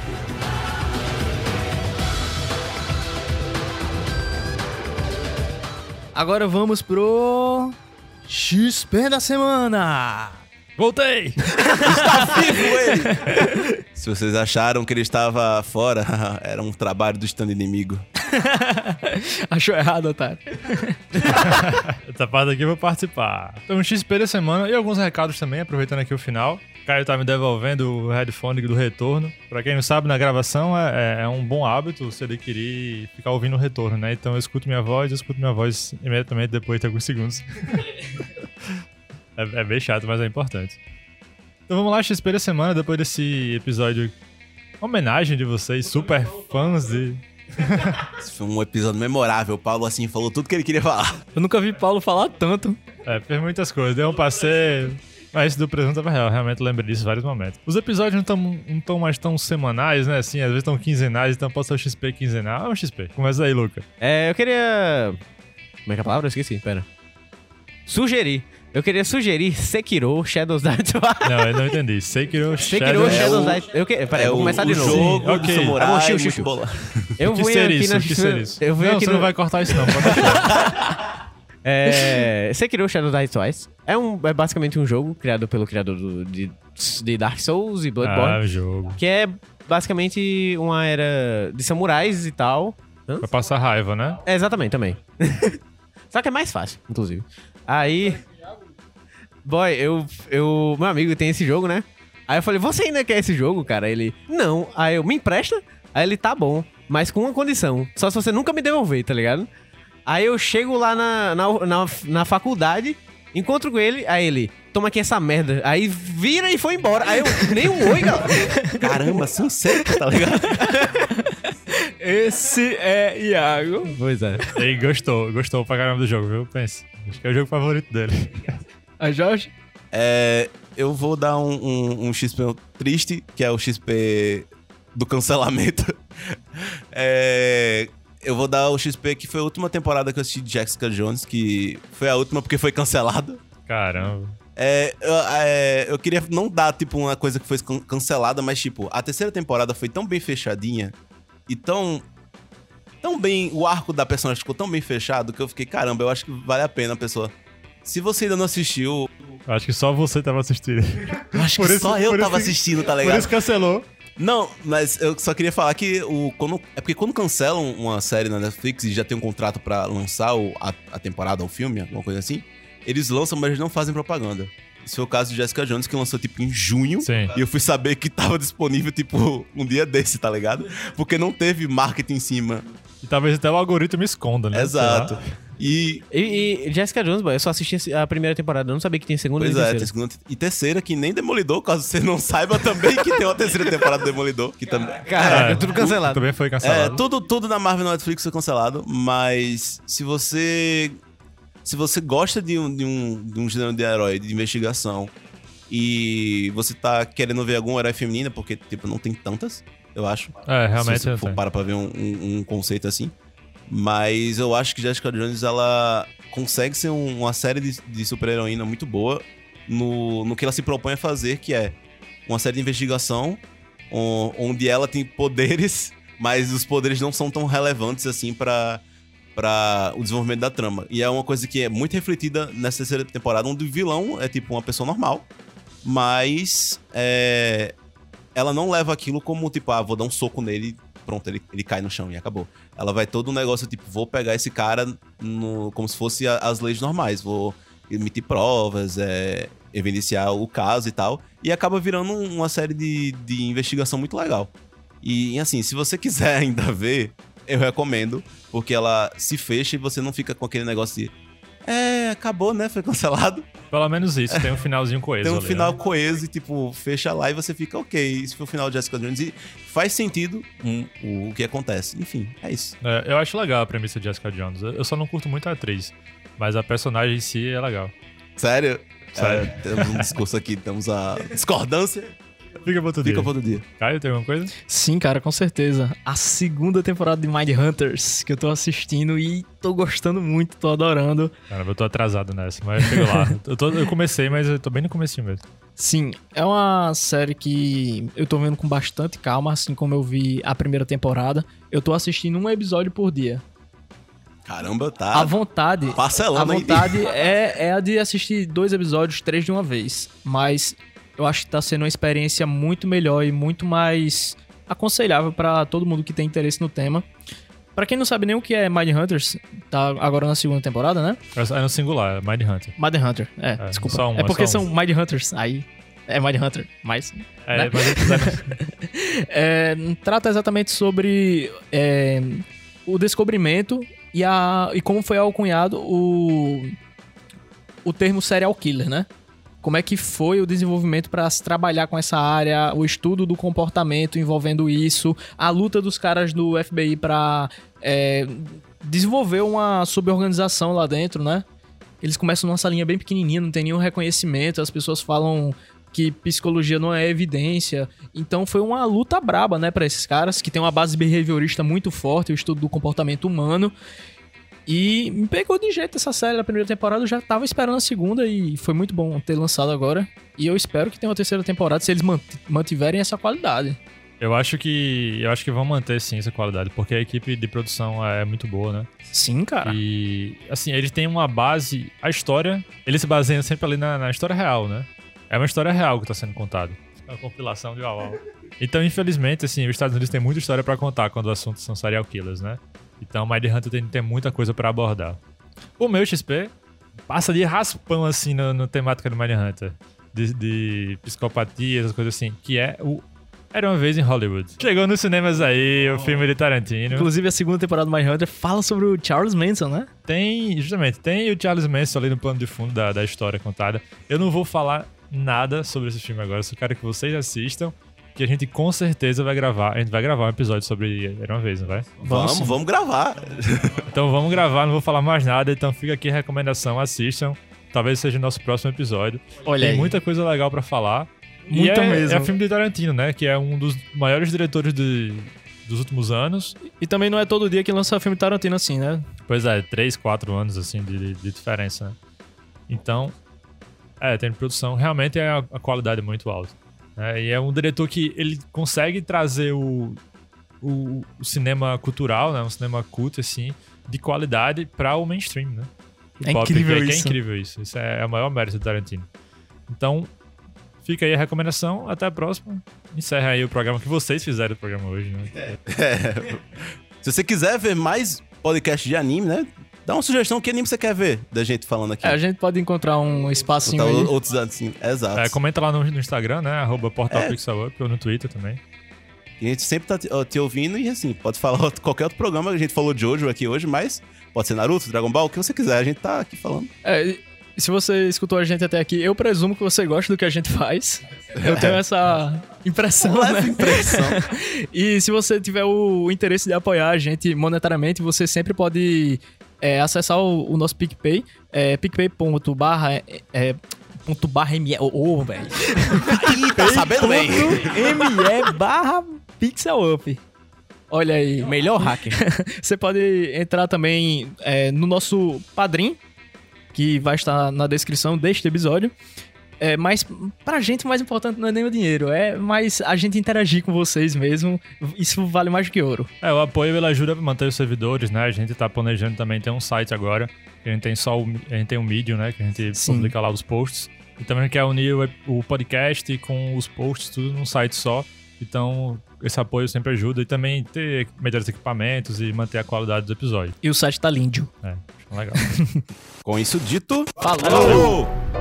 Speaker 3: Agora vamos pro XP da semana.
Speaker 1: Voltei!
Speaker 2: Está vivo ele! Se vocês acharam que ele estava fora, era um trabalho do stand inimigo.
Speaker 3: Achou errado, otário.
Speaker 1: Essa parte aqui eu vou participar. Então, um XP da semana e alguns recados também, aproveitando aqui o final. Caio tá me devolvendo o headphone do retorno. Pra quem não sabe, na gravação é, é- é um bom hábito você adquirir ficar ouvindo o retorno, né? Então eu escuto minha voz, eu escuto minha voz imediatamente depois de alguns segundos. é, é bem chato, mas é importante. Então vamos lá, XP da semana, depois desse episódio. Homenagem de vocês, super fãs de.
Speaker 2: Esse foi um episódio memorável. O Paulo, assim, falou tudo que ele queria falar.
Speaker 3: Eu nunca vi Paulo falar tanto.
Speaker 1: É, fez muitas coisas. Deu um passeio. Mas esse do presunto tava real, realmente lembro disso em vários momentos. Os episódios não estão não tão mais tão semanais, né? Assim, às vezes estão quinzenais, então pode ser o XP quinzenal. É um XP. Começa aí, Luca.
Speaker 4: É, eu queria. Como é que é a palavra? Eu esqueci, pera. Sugerir. Eu queria sugerir Sekiro Shadows Die Twice.
Speaker 1: Não, eu não entendi. Sekiro
Speaker 4: Sekiro
Speaker 1: Shadow...
Speaker 4: Shadows
Speaker 2: o-
Speaker 4: Die Eu que... Pera,
Speaker 2: é
Speaker 4: eu vou
Speaker 2: o,
Speaker 4: começar
Speaker 2: o
Speaker 4: de novo.
Speaker 2: jogo
Speaker 1: Ok.
Speaker 2: do samurai.
Speaker 4: Ah, chiu, chiu.
Speaker 2: bola-
Speaker 4: Eu vou
Speaker 1: ser
Speaker 4: aqui
Speaker 1: isso?
Speaker 4: na...
Speaker 1: Que ser isso?
Speaker 4: Eu vou
Speaker 1: não,
Speaker 4: aqui
Speaker 1: você
Speaker 4: na-
Speaker 1: não vai cortar isso não.
Speaker 4: É, Sekiro Shadows Die Twice é, um, é basicamente um jogo criado pelo criador do- de, de Dark Souls e
Speaker 1: ah,
Speaker 4: Bloodborne,
Speaker 1: o jogo.
Speaker 4: que é basicamente uma era de samurais e tal. Hã?
Speaker 1: Vai passar raiva, né?
Speaker 4: É, exatamente, também. Só que é mais fácil, inclusive. Aí. Boy, eu, eu. Meu amigo tem esse jogo, né? Aí eu falei, você ainda quer esse jogo, cara? Ele, não. Aí eu, me empresta? Aí ele, tá bom. Mas com uma condição. Só se você nunca me devolver, tá ligado? Aí eu chego lá na, na, na, na faculdade, encontro com ele, aí ele, toma aqui essa merda. Aí vira e foi embora. Aí eu, nem um oi, galera.
Speaker 2: Caramba, assim, sério, tá ligado?
Speaker 3: Esse é Iago.
Speaker 4: Pois é.
Speaker 1: E gostou, gostou pra caramba do jogo, viu? Pense. Acho que é o jogo favorito dele.
Speaker 3: A Jorge?
Speaker 2: É, eu vou dar um, um- um XP triste, que é o XP do cancelamento. É, eu vou dar o XP que foi a última temporada que eu assisti de Jessica Jones, que foi a última porque foi cancelada.
Speaker 1: Caramba.
Speaker 2: É, eu, é, eu queria não dar, tipo, uma coisa que foi can- cancelada, mas, tipo, a terceira temporada foi tão bem fechadinha e tão. Tão bem. O arco da personagem ficou tão bem fechado que eu fiquei, caramba, eu acho que vale a pena a pessoa. Se você ainda não assistiu,
Speaker 1: Acho que só você tava assistindo.
Speaker 2: eu acho
Speaker 1: Por
Speaker 2: que
Speaker 1: isso-
Speaker 2: só eu
Speaker 1: por
Speaker 2: tava
Speaker 1: isso-
Speaker 2: assistindo, tá
Speaker 1: Por
Speaker 2: ligado?
Speaker 1: isso cancelou.
Speaker 2: Não, mas eu só queria falar que o quando, é porque quando cancelam uma série na Netflix e já tem um contrato pra lançar o- a, a temporada ou o filme, alguma coisa assim, eles lançam, mas eles não fazem propaganda. Esse foi o caso de Jessica Jones, que lançou tipo em junho.
Speaker 1: Sim.
Speaker 2: E eu fui saber que tava disponível, tipo, um dia desse, tá ligado? Porque não teve marketing em cima.
Speaker 1: E talvez até o algoritmo esconda, né?
Speaker 2: Exato. E.
Speaker 4: E, e Jessica Jones, boy, eu só assisti a primeira temporada, eu não sabia que tinha segunda
Speaker 2: Pois
Speaker 4: nem
Speaker 2: é,
Speaker 4: terceira.
Speaker 2: tem segunda e terceira, que nem Demolidor, caso você não saiba também que tem uma terceira temporada do Demolidor. Que também.
Speaker 4: Caraca,
Speaker 1: É,
Speaker 4: tudo cancelado.
Speaker 1: Também foi
Speaker 2: É,
Speaker 1: cancelado.
Speaker 2: tudo, tudo na Marvel e Netflix foi cancelado, mas se você. Se você gosta de um, de um, de um gênero de herói, de investigação, e você tá querendo ver algum herói feminina, porque, tipo, não tem tantas, eu acho.
Speaker 1: É, realmente
Speaker 2: se você
Speaker 1: não
Speaker 2: for
Speaker 1: tem.
Speaker 2: parar pra ver um, um- um conceito assim. Mas eu acho que Jessica Jones, ela consegue ser um- uma série de, de super-heroína muito boa no, no que ela se propõe a fazer, que é uma série de investigação o- onde ela tem poderes, mas os poderes não são tão relevantes assim pra para o desenvolvimento da trama. E é uma coisa que é muito refletida nessa terceira temporada, onde o vilão é tipo uma pessoa normal, mas é, ela não leva aquilo como tipo, ah, vou dar um soco nele, pronto, ele, ele cai no chão e acabou. Ela vai todo um negócio tipo, vou pegar esse cara no- como se fosse a- as leis normais, vou emitir provas, é, evidenciar o caso e tal, e acaba virando um- uma série de, de investigação muito legal. E assim, se você quiser ainda ver, eu recomendo, porque ela se fecha e você não fica com aquele negócio de. É, acabou, né? Foi cancelado.
Speaker 1: Pelo menos isso, tem um finalzinho coeso
Speaker 2: Tem um
Speaker 1: ali,
Speaker 2: final
Speaker 1: né?
Speaker 2: coeso e, tipo, fecha lá e você fica, ok, esse foi o final de Jessica Jones. E faz sentido hum, o, que acontece. Enfim, é isso.
Speaker 1: É, eu acho legal a premissa de Jessica Jones. Eu eu só não curto muito a atriz. Mas a personagem em si é legal.
Speaker 2: Sério?
Speaker 1: Sério.
Speaker 2: É, temos um discurso aqui, temos a discordância.
Speaker 1: Fica pra outro dia.
Speaker 2: Fica para outro dia.
Speaker 1: Caio, tem alguma coisa?
Speaker 3: Sim, cara, com certeza. A segunda temporada de Mind Hunters que eu tô assistindo e tô gostando muito, tô adorando.
Speaker 1: Caramba, eu tô atrasado nessa, mas eu chego lá. eu, tô- eu comecei, mas eu tô bem no comecinho mesmo.
Speaker 3: Sim, é uma série que eu tô vendo com bastante calma, assim como eu vi a primeira temporada. Eu tô assistindo um episódio por dia.
Speaker 2: Caramba,
Speaker 3: A
Speaker 2: tá
Speaker 3: vontade, a
Speaker 2: parcelando aí.
Speaker 3: vontade é, é a de assistir dois episódios, três de uma vez. Mas eu acho que tá sendo uma experiência muito melhor e muito mais aconselhável pra todo mundo que tem interesse no tema. Pra quem não sabe nem o que é Mind Hunters, tá agora na segunda temporada, né?
Speaker 1: É no singular, é Mind Hunter.
Speaker 3: Mind Hunter, é,
Speaker 1: É,
Speaker 3: desculpa.
Speaker 1: um,
Speaker 3: é porque
Speaker 1: só um.
Speaker 3: são Mind Hunters, aí é Mind Hunter, mas
Speaker 1: É,
Speaker 3: Né?
Speaker 1: mas
Speaker 3: é, trata exatamente sobre é, o descobrimento e, a, e como foi alcunhado o, o termo serial killer, né? Como é que foi o desenvolvimento para se trabalhar com essa área, o estudo do comportamento envolvendo isso, a luta dos caras do FBI para desenvolver uma suborganização lá dentro, né? Eles começam numa salinha bem pequenininha, não tem nenhum reconhecimento, as pessoas falam que psicologia não é evidência. Então foi uma luta braba, né, para esses caras que tem uma base behaviorista muito forte, o estudo do comportamento humano. E me pegou de jeito essa série da primeira temporada, eu já tava esperando a segunda e foi muito bom ter lançado agora. E eu espero que tenha uma terceira temporada se eles mant- mantiverem essa qualidade.
Speaker 1: Eu acho que. Eu acho que vão manter sim essa qualidade, porque a equipe de produção é muito boa, né?
Speaker 3: Sim, cara.
Speaker 1: E assim, eles têm uma base. A história, eles se baseiam sempre ali na, na história real, né? É uma história real que tá sendo contada. É uma compilação de uau, uau. Então, infelizmente, assim, os Estados Unidos têm muita história pra contar quando o assunto são serial killers, né? Então, Mind Hunter tem, tem muita coisa pra abordar. O meu XP passa de raspão, assim, no, no temática do Mind Hunter. De, de psicopatia, essas coisas assim. Que é o Era Uma Vez em Hollywood. Chegou nos cinemas aí, o filme de Tarantino.
Speaker 3: Inclusive, a segunda temporada do My Hunter fala sobre o Charles Manson, né?
Speaker 1: Tem, justamente, tem o Charles Manson ali no plano de fundo da, da história contada. Eu não vou falar nada sobre esse filme agora, só quero que vocês assistam, que a gente com certeza vai gravar. A gente vai gravar um episódio sobre Era uma vez, não vai?
Speaker 2: Vamos,
Speaker 3: sim.
Speaker 2: vamos gravar.
Speaker 1: Então vamos gravar, não vou falar mais nada, então fica aqui a recomendação, assistam. Talvez seja o nosso próximo episódio.
Speaker 3: Olha
Speaker 1: Tem
Speaker 3: aí.
Speaker 1: muita coisa legal pra falar.
Speaker 3: Muita
Speaker 1: é,
Speaker 3: mesmo.
Speaker 1: É filme de Tarantino, né? Que é um dos maiores diretores de- dos últimos anos.
Speaker 3: E também não é todo dia que lança filme Tarantino assim, né?
Speaker 1: Pois é, 3, 4 anos assim de, de diferença, né? Então, é, tem produção, realmente é a, a qualidade é muito alta. Né? E é um diretor que ele consegue trazer o, o, o cinema cultural, né? Um cinema culto, assim, de qualidade para o mainstream, né? O
Speaker 3: É
Speaker 1: pop,
Speaker 3: incrível
Speaker 1: que. É incrível isso. Isso é, é o maior mérito do Tarantino. Então, fica aí a recomendação. Até a próxima. Encerra aí o programa que vocês fizeram o programa hoje, né?
Speaker 2: Se você quiser ver mais podcast de anime, né? Dá uma sugestão, que anime você quer ver da gente falando aqui?
Speaker 3: É, a gente pode encontrar um espacinho
Speaker 2: Botar
Speaker 3: aí.
Speaker 2: outros assim, exato.
Speaker 1: É, comenta lá no, no Instagram, né? Arroba Portal
Speaker 2: É.
Speaker 1: Pixel Up, ou no Twitter também.
Speaker 2: E a gente sempre tá te, ó, te ouvindo e assim, pode falar outro- qualquer outro programa. A gente falou de Jojo aqui hoje, mas pode ser Naruto, Dragon Ball, o que você quiser. A gente tá aqui falando.
Speaker 3: É, se você escutou a gente até aqui, eu presumo que você gosta do que a gente faz. Eu tenho essa impressão, né?
Speaker 2: Impressão.
Speaker 3: E se você tiver o interesse de apoiar a gente monetariamente, você sempre pode é, acessar o, o nosso PicPay, é, picpay.barra é, é, ponto barra ME, ô, ô, velho.
Speaker 2: Ih, tá sabendo bem?
Speaker 3: ME barra Pixel Up. Olha aí.
Speaker 4: Melhor hacker.
Speaker 3: Você pode entrar também é, no nosso Padrim, que vai estar na descrição deste episódio. É, mas pra gente o mais importante não é nem o dinheiro, é mais a gente interagir com vocês mesmo. Isso vale mais do que ouro.
Speaker 1: É, o apoio ele ajuda a manter os servidores, né? A gente tá planejando também ter um site agora. A gente tem só o, a gente tem um Medium, né? Que a gente
Speaker 3: Sim.
Speaker 1: publica lá os posts. E também a gente quer unir o, o podcast com os posts, tudo num site só. Então, esse apoio sempre ajuda. E também ter melhores equipamentos e manter a qualidade do episódio.
Speaker 3: E o site tá lindo.
Speaker 1: É, acho legal.
Speaker 2: Com isso dito,
Speaker 3: Falou!
Speaker 2: falou!